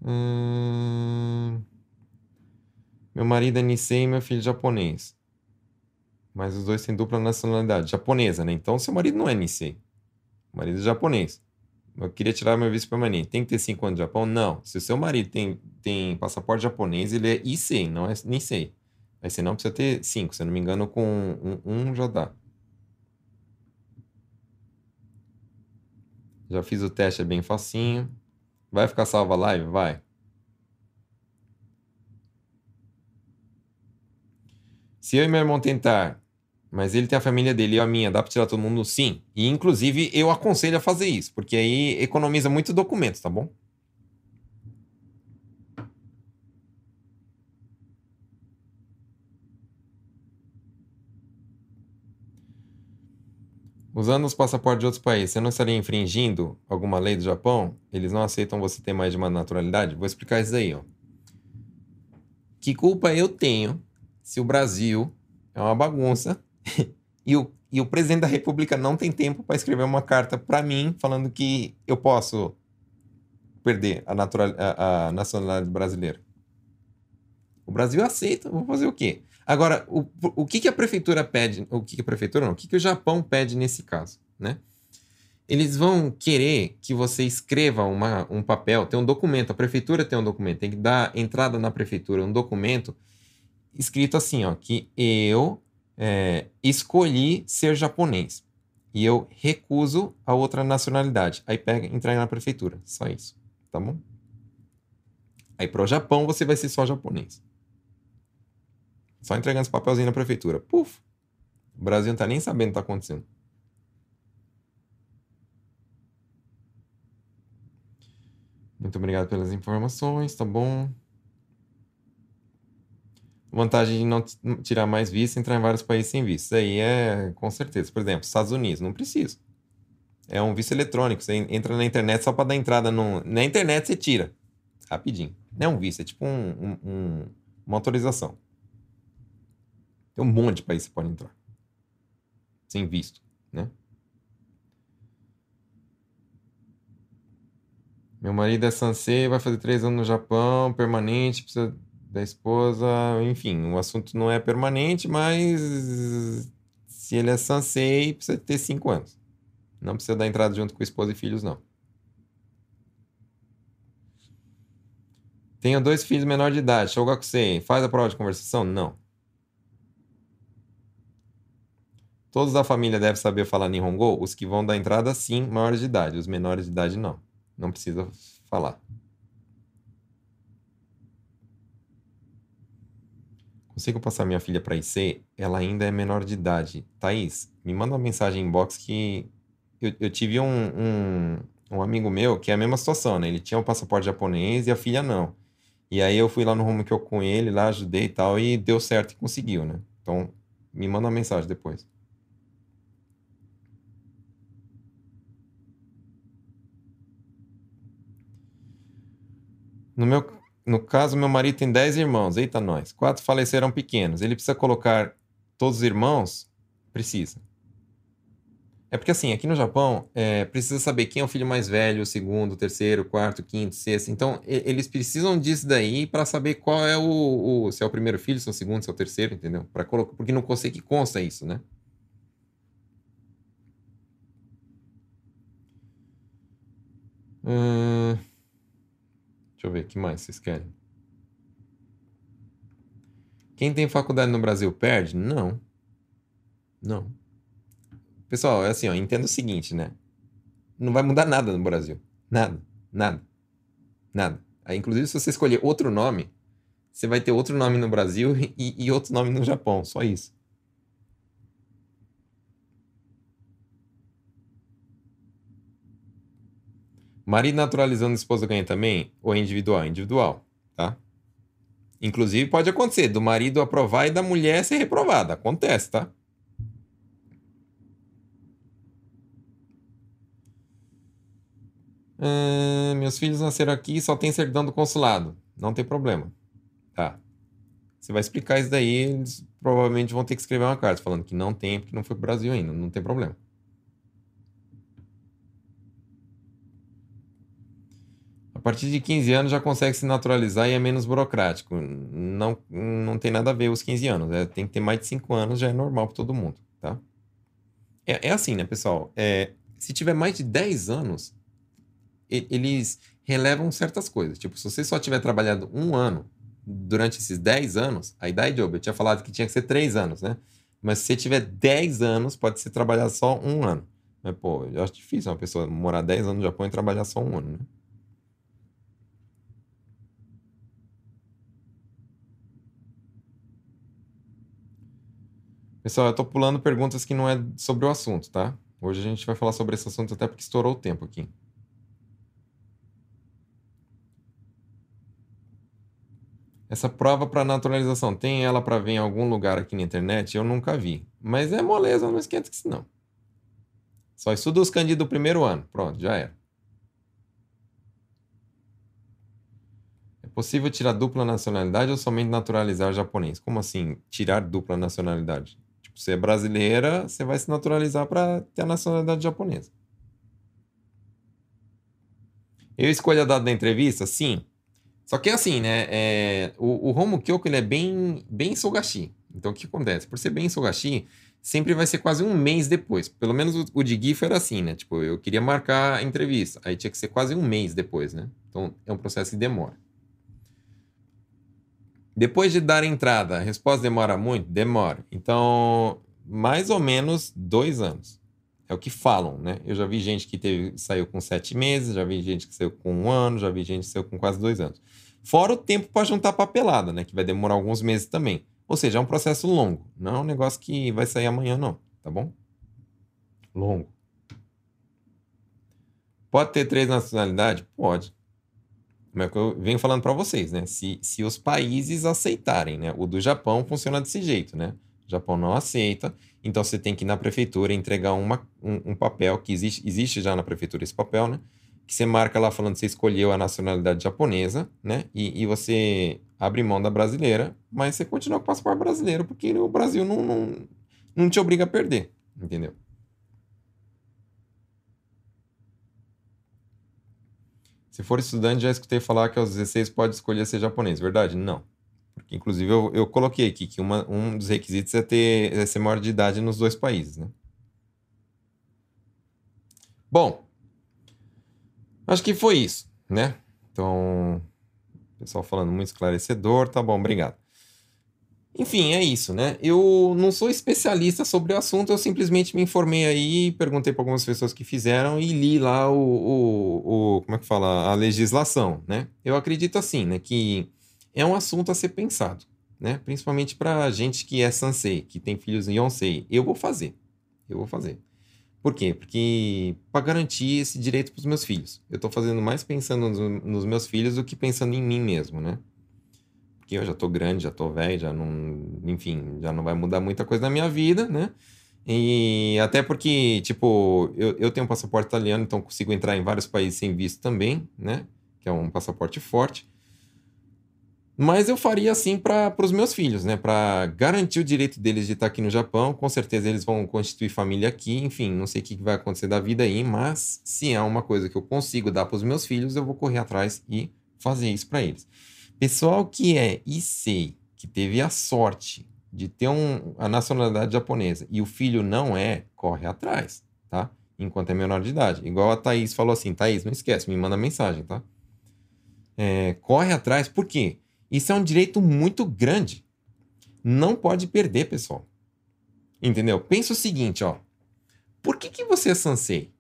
Hum... Meu marido é Nisei e meu filho é japonês. Mas os dois têm dupla nacionalidade. Japonesa, né? Então seu marido não é Nisei. O marido é japonês. Eu queria tirar meu visto permanente. Tem que ter cinco anos no Japão? Não. Se o seu marido tem, tem passaporte japonês, ele é Issei, não é Nisei. Mas senão precisa ter cinco. Se eu não me engano, com um, um já dá. Já fiz o teste, é bem facinho. Vai ficar salva a live? Vai. Se eu e meu irmão tentar, mas ele tem a família dele e a minha, dá para tirar todo mundo? Sim. E inclusive eu aconselho a fazer isso, porque aí economiza muito documentos, tá bom? Usando os passaportes de outros países, você não estaria infringindo alguma lei do Japão? Eles não aceitam você ter mais de uma naturalidade? Vou explicar isso aí, ó. Que culpa eu tenho se o Brasil é uma bagunça <laughs> e, o, e o presidente da República não tem tempo para escrever uma carta para mim falando que eu posso perder a, natural, a, a nacionalidade brasileira? O Brasil aceita, vou fazer o quê? Agora, o, o que, que a prefeitura pede, o que, que a prefeitura não, o que, que o Japão pede nesse caso, né? Eles vão querer que você escreva uma, um papel, tem um documento, a prefeitura tem um documento, tem que dar entrada na prefeitura, um documento escrito assim, ó, que eu é, escolhi ser japonês e eu recuso a outra nacionalidade. Aí pega, entrega na prefeitura, só isso, tá bom? Aí para o Japão você vai ser só japonês. Só entregando esse papelzinho na prefeitura. Puf! O Brasil não tá nem sabendo o que tá acontecendo. Muito obrigado pelas informações, tá bom? Vantagem de não tirar mais visto entrar em vários países sem visto. Isso aí é com certeza. Por exemplo, Estados Unidos, não precisa. É um visto eletrônico. Você entra na internet só para dar entrada no. Na internet você tira. Rapidinho. Não é um visto, é tipo um, um, um, uma autorização. Tem um monte de país que pode entrar. Sem visto, né? Meu marido é sansei, vai fazer três anos no Japão, permanente, precisa da esposa, enfim, o assunto não é permanente, mas se ele é sansei, precisa ter cinco anos. Não precisa dar entrada junto com esposa e filhos, não. Tenho dois filhos menor de idade, Shogakusei. Faz a prova de conversação? Não. Todos da família devem saber falar Nihongo? Os que vão dar entrada, sim, maiores de idade. Os menores de idade, não. Não precisa falar. Consigo passar minha filha para IC? Ela ainda é menor de idade. Thaís, me manda uma mensagem inbox que eu, eu tive um, um, um, amigo meu que é a mesma situação, né? Ele tinha o um passaporte japonês e a filha não. E aí eu fui lá no Home que eu com ele, lá ajudei e tal, e deu certo e conseguiu, né? Então, me manda uma mensagem depois. No meu no caso, meu marido tem 10 irmãos. Eita, nós. Quatro faleceram pequenos. Ele precisa colocar todos os irmãos? Precisa. É porque assim, aqui no Japão, é, precisa saber quem é o filho mais velho, o segundo, o terceiro, o quarto, o quinto, o sexto. Então, e, eles precisam disso daí para saber qual é o, o, se é o primeiro filho, se é o segundo, se é o terceiro, entendeu? Para colocar, porque não que consta isso, né? Hum... Deixa eu ver, o que mais vocês querem? Quem tem faculdade no Brasil perde? Não. Não. Pessoal, é assim, ó, entenda o seguinte, né? Não vai mudar nada no Brasil. Nada. Nada. Nada. Aí, inclusive, se você escolher outro nome, você vai ter outro nome no Brasil <laughs> e, e outro nome no Japão. Só isso. Marido naturalizando esposa ganha também? Ou é individual? Individual, tá? Inclusive pode acontecer do marido aprovar e da mulher ser reprovada. Acontece, tá? Uh, meus filhos nasceram aqui e só tem certidão do consulado. Não tem problema. Tá. Você vai explicar isso daí, eles provavelmente vão ter que escrever uma carta falando que não tem, porque não foi pro Brasil ainda. Não tem problema. Partir de 15 anos já consegue se naturalizar e é menos burocrático. Não, não tem nada a ver os 15 anos. É, tem que ter mais de 5 anos, já é normal para todo mundo, tá? É, é assim, né, pessoal? É, se tiver mais de 10 anos, eles relevam certas coisas. Tipo, se você só tiver trabalhado um ano durante esses 10 anos, a idade, eu tinha falado que tinha que ser 3 anos, né? Mas se você tiver 10 anos, pode ser trabalhar só um ano. Mas, pô, eu acho difícil uma pessoa morar 10 anos no Japão e trabalhar só um ano, né? Pessoal, eu tô pulando perguntas que não é sobre o assunto, tá? Hoje a gente vai falar sobre esse assunto até porque estourou o tempo aqui. Essa prova para naturalização, tem ela para ver em algum lugar aqui na internet? Eu nunca vi. Mas é moleza, não esquenta que isso não. Só estuda os candidatos do primeiro ano. Pronto, já era. É possível tirar dupla nacionalidade ou somente naturalizar japonês? Como assim, tirar dupla nacionalidade? Você é brasileira, você vai se naturalizar para ter a nacionalidade japonesa. Eu escolho a data da entrevista? Sim. Só que é assim, né? É, o, o Romo Kyoko ele é bem, bem Sogashi. Então o que acontece? Por ser bem Sogashi, sempre vai ser quase um mês depois. Pelo menos o, o de GIF era assim, né? Tipo, eu queria marcar a entrevista. Aí tinha que ser quase um mês depois, né? Então é um processo que demora. Depois de dar entrada, a resposta demora muito? Demora. Então, mais ou menos dois anos. É o que falam, né? Eu já vi gente que teve, saiu com sete meses, já vi gente que saiu com um ano, já vi gente que saiu com quase dois anos. Fora o tempo para juntar papelada, né? Que vai demorar alguns meses também. Ou seja, é um processo longo. Não é um negócio que vai sair amanhã, não. Tá bom? Longo. Pode ter três nacionalidades? Pode. Como é que eu venho falando para vocês, né? Se, se os países aceitarem, né? O do Japão funciona desse jeito, né? O Japão não aceita, então você tem que ir na prefeitura entregar uma, um, um, papel, que existe, existe já na prefeitura esse papel, né? Que você marca lá falando que você escolheu a nacionalidade japonesa, né? E, e você abre mão da brasileira, mas você continua com o passaporte brasileiro, porque o Brasil não, não, não te obriga a perder, entendeu? Se for estudante, já escutei falar que aos 16 pode escolher ser japonês. Verdade? Não. Porque, inclusive, eu, eu coloquei aqui que uma, um dos requisitos é ter é ser maior de idade nos dois países, né? Bom, acho que foi isso, né? Então, Pessoal falando muito esclarecedor, tá bom, obrigado. Enfim, é isso, né? Eu não sou especialista sobre o assunto, eu simplesmente me informei aí, perguntei para algumas pessoas que fizeram e li lá o, o, o, como é que fala, a legislação, né? Eu acredito assim, né, que é um assunto a ser pensado, né? Principalmente para gente que é sansei, que tem filhos Yonsei. Eu vou fazer, eu vou fazer. Por quê? Porque para garantir esse direito para os meus filhos. Eu estou fazendo mais pensando nos, nos meus filhos do que pensando em mim mesmo, né? Porque eu já tô grande, já tô velho, já não, enfim, já não vai mudar muita coisa na minha vida, né? E até porque, tipo, eu, eu tenho um passaporte italiano, então consigo entrar em vários países sem visto também, né? Que é um passaporte forte. Mas eu faria assim para os meus filhos, né? Para garantir o direito deles de estar aqui no Japão. Com certeza eles vão constituir família aqui. Enfim, não sei o que vai acontecer da vida aí, mas se é uma coisa que eu consigo dar para os meus filhos, eu vou correr atrás e fazer isso para eles. Pessoal que é IC, que teve a sorte de ter um, a nacionalidade japonesa e o filho não é, corre atrás, tá? Enquanto é menor de idade. Igual a Thaís falou assim: Thaís, não esquece, me manda mensagem, tá? É, corre atrás, por quê? Isso é um direito muito grande. Não pode perder, pessoal. Entendeu? Pensa o seguinte, ó. Por que, que você é Sansei?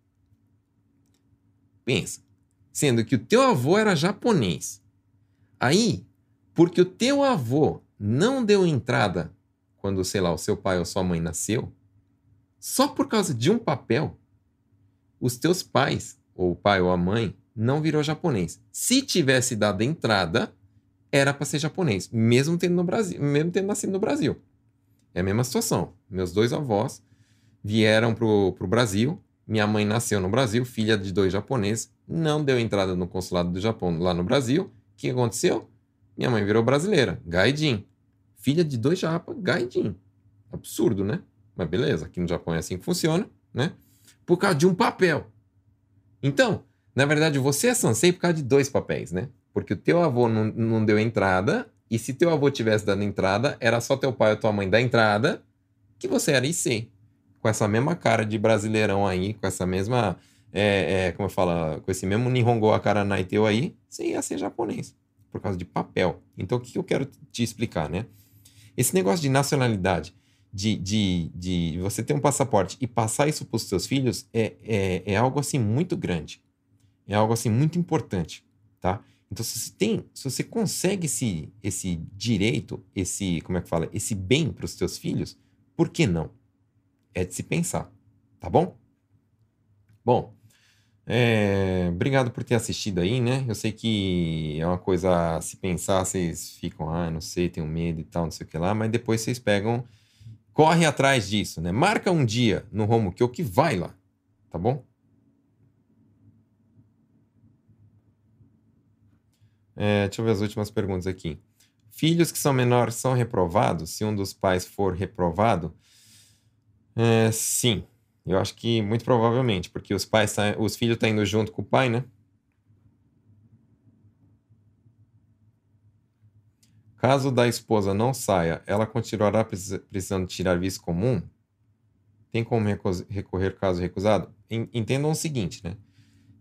Pensa. Sendo que o teu avô era japonês Aí, porque o teu avô não deu entrada quando, sei lá, o seu pai ou sua mãe nasceu, só por causa de um papel, os teus pais, ou o pai ou a mãe, não virou japonês. Se tivesse dado entrada, era para ser japonês, mesmo tendo no Brasil, mesmo tendo nascido no Brasil. É a mesma situação. Meus dois avós vieram pro, pro Brasil. Minha mãe nasceu no Brasil, filha de dois japoneses, não deu entrada no consulado do Japão lá no Brasil o que aconteceu? Minha mãe virou brasileira, Gaidin. Filha de dois japa, Gaidin. Absurdo, né? Mas beleza, aqui no Japão é assim que funciona, né? Por causa de um papel. Então, na verdade, você é Sansei por causa de dois papéis, né? Porque o teu avô não, não deu entrada, e se teu avô tivesse dado entrada, era só teu pai ou tua mãe dar entrada, que você era IC. Com essa mesma cara de brasileirão aí, com essa mesma é, é, como eu falo, com esse mesmo Nihongo Akaranai teu aí, você ia ser japonês, por causa de papel. Então, o que eu quero te explicar, né? Esse negócio de nacionalidade, de, de, de você ter um passaporte e passar isso para os seus filhos, é, é, é algo, assim, muito grande. É algo, assim, muito importante, tá? Então, se você tem, se você consegue esse, esse direito, esse, como é que fala, esse bem para os seus filhos, por que não? É de se pensar, tá bom? Bom, é, obrigado por ter assistido aí, né? Eu sei que é uma coisa se pensar, vocês ficam, ah, não sei, tenho medo e tal, não sei o que lá, mas depois vocês pegam, corre atrás disso, né? Marca um dia no Romo que que vai lá, tá bom? É, deixa eu ver as últimas perguntas aqui. Filhos que são menores são reprovados se um dos pais for reprovado? É, sim, eu acho que muito provavelmente, porque os pais, tá, os filhos estão tá indo junto com o pai, né? Caso da esposa não saia, ela continuará precisando tirar visto comum? Tem como recorrer caso recusado? Entendam o seguinte, né?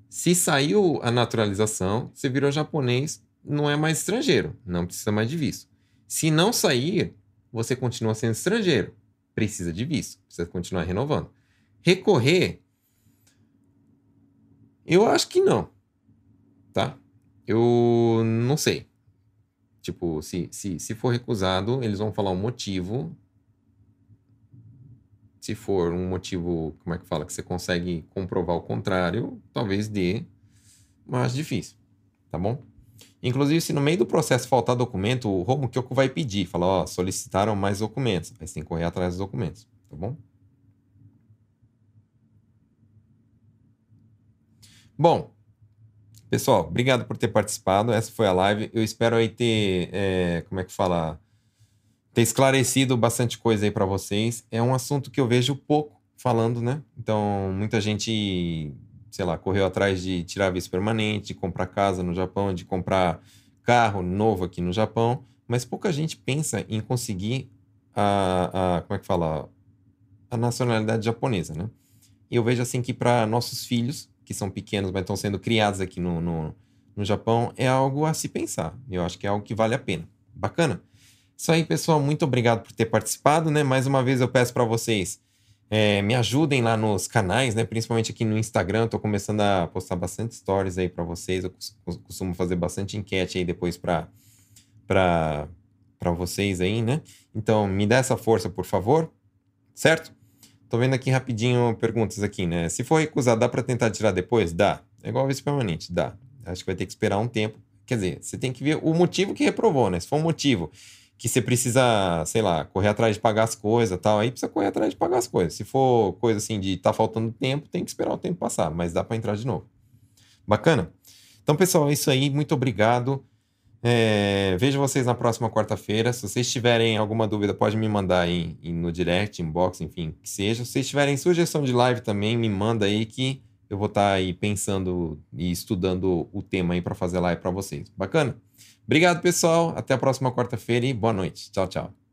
Se saiu a naturalização, você virou japonês, não é mais estrangeiro, não precisa mais de visto. Se não sair, você continua sendo estrangeiro, precisa de visto, precisa continuar renovando. Recorrer? Eu acho que não. Tá? Eu não sei. Tipo, se, se, se for recusado, eles vão falar um motivo. Se for um motivo, como é que fala, que você consegue comprovar o contrário, talvez dê, mas difícil. Tá bom? Inclusive, se no meio do processo faltar documento, o Romo Kyoko vai pedir, falar, ó, solicitaram mais documentos. Aí você tem que correr atrás dos documentos, tá bom? Bom, pessoal, obrigado por ter participado. Essa foi a live. Eu espero aí ter, é, como é que fala, ter esclarecido bastante coisa aí para vocês. É um assunto que eu vejo pouco falando, né? Então, muita gente, sei lá, correu atrás de tirar visto permanente, de comprar casa no Japão, de comprar carro novo aqui no Japão, mas pouca gente pensa em conseguir a, a como é que fala, a nacionalidade japonesa, né? E eu vejo assim que para nossos filhos que são pequenos, mas estão sendo criados aqui no, no, no Japão é algo a se pensar. Eu acho que é algo que vale a pena. Bacana? Isso aí, pessoal. Muito obrigado por ter participado, né? Mais uma vez eu peço para vocês é, me ajudem lá nos canais, né? Principalmente aqui no Instagram. Estou começando a postar bastante stories aí para vocês. Eu costumo fazer bastante enquete aí depois para para vocês aí, né? Então, me dá essa força, por favor. Certo? Tô vendo aqui rapidinho perguntas aqui, né? Se for recusar, dá para tentar tirar depois? Dá. É igual vice permanente, dá. Acho que vai ter que esperar um tempo. Quer dizer, você tem que ver o motivo que reprovou, né? Se for um motivo que você precisa, sei lá, correr atrás de pagar as coisas tal, aí precisa correr atrás de pagar as coisas. Se for coisa assim de tá faltando tempo, tem que esperar o tempo passar, mas dá para entrar de novo. Bacana? Então, pessoal, é isso aí. Muito obrigado. É, vejo vocês na próxima quarta-feira. Se vocês tiverem alguma dúvida, pode me mandar aí no direct, inbox, enfim, que seja. Se vocês tiverem sugestão de live também, me manda aí que eu vou estar tá aí pensando e estudando o tema aí para fazer live para vocês. Bacana? Obrigado, pessoal. Até a próxima quarta-feira e boa noite. Tchau, tchau.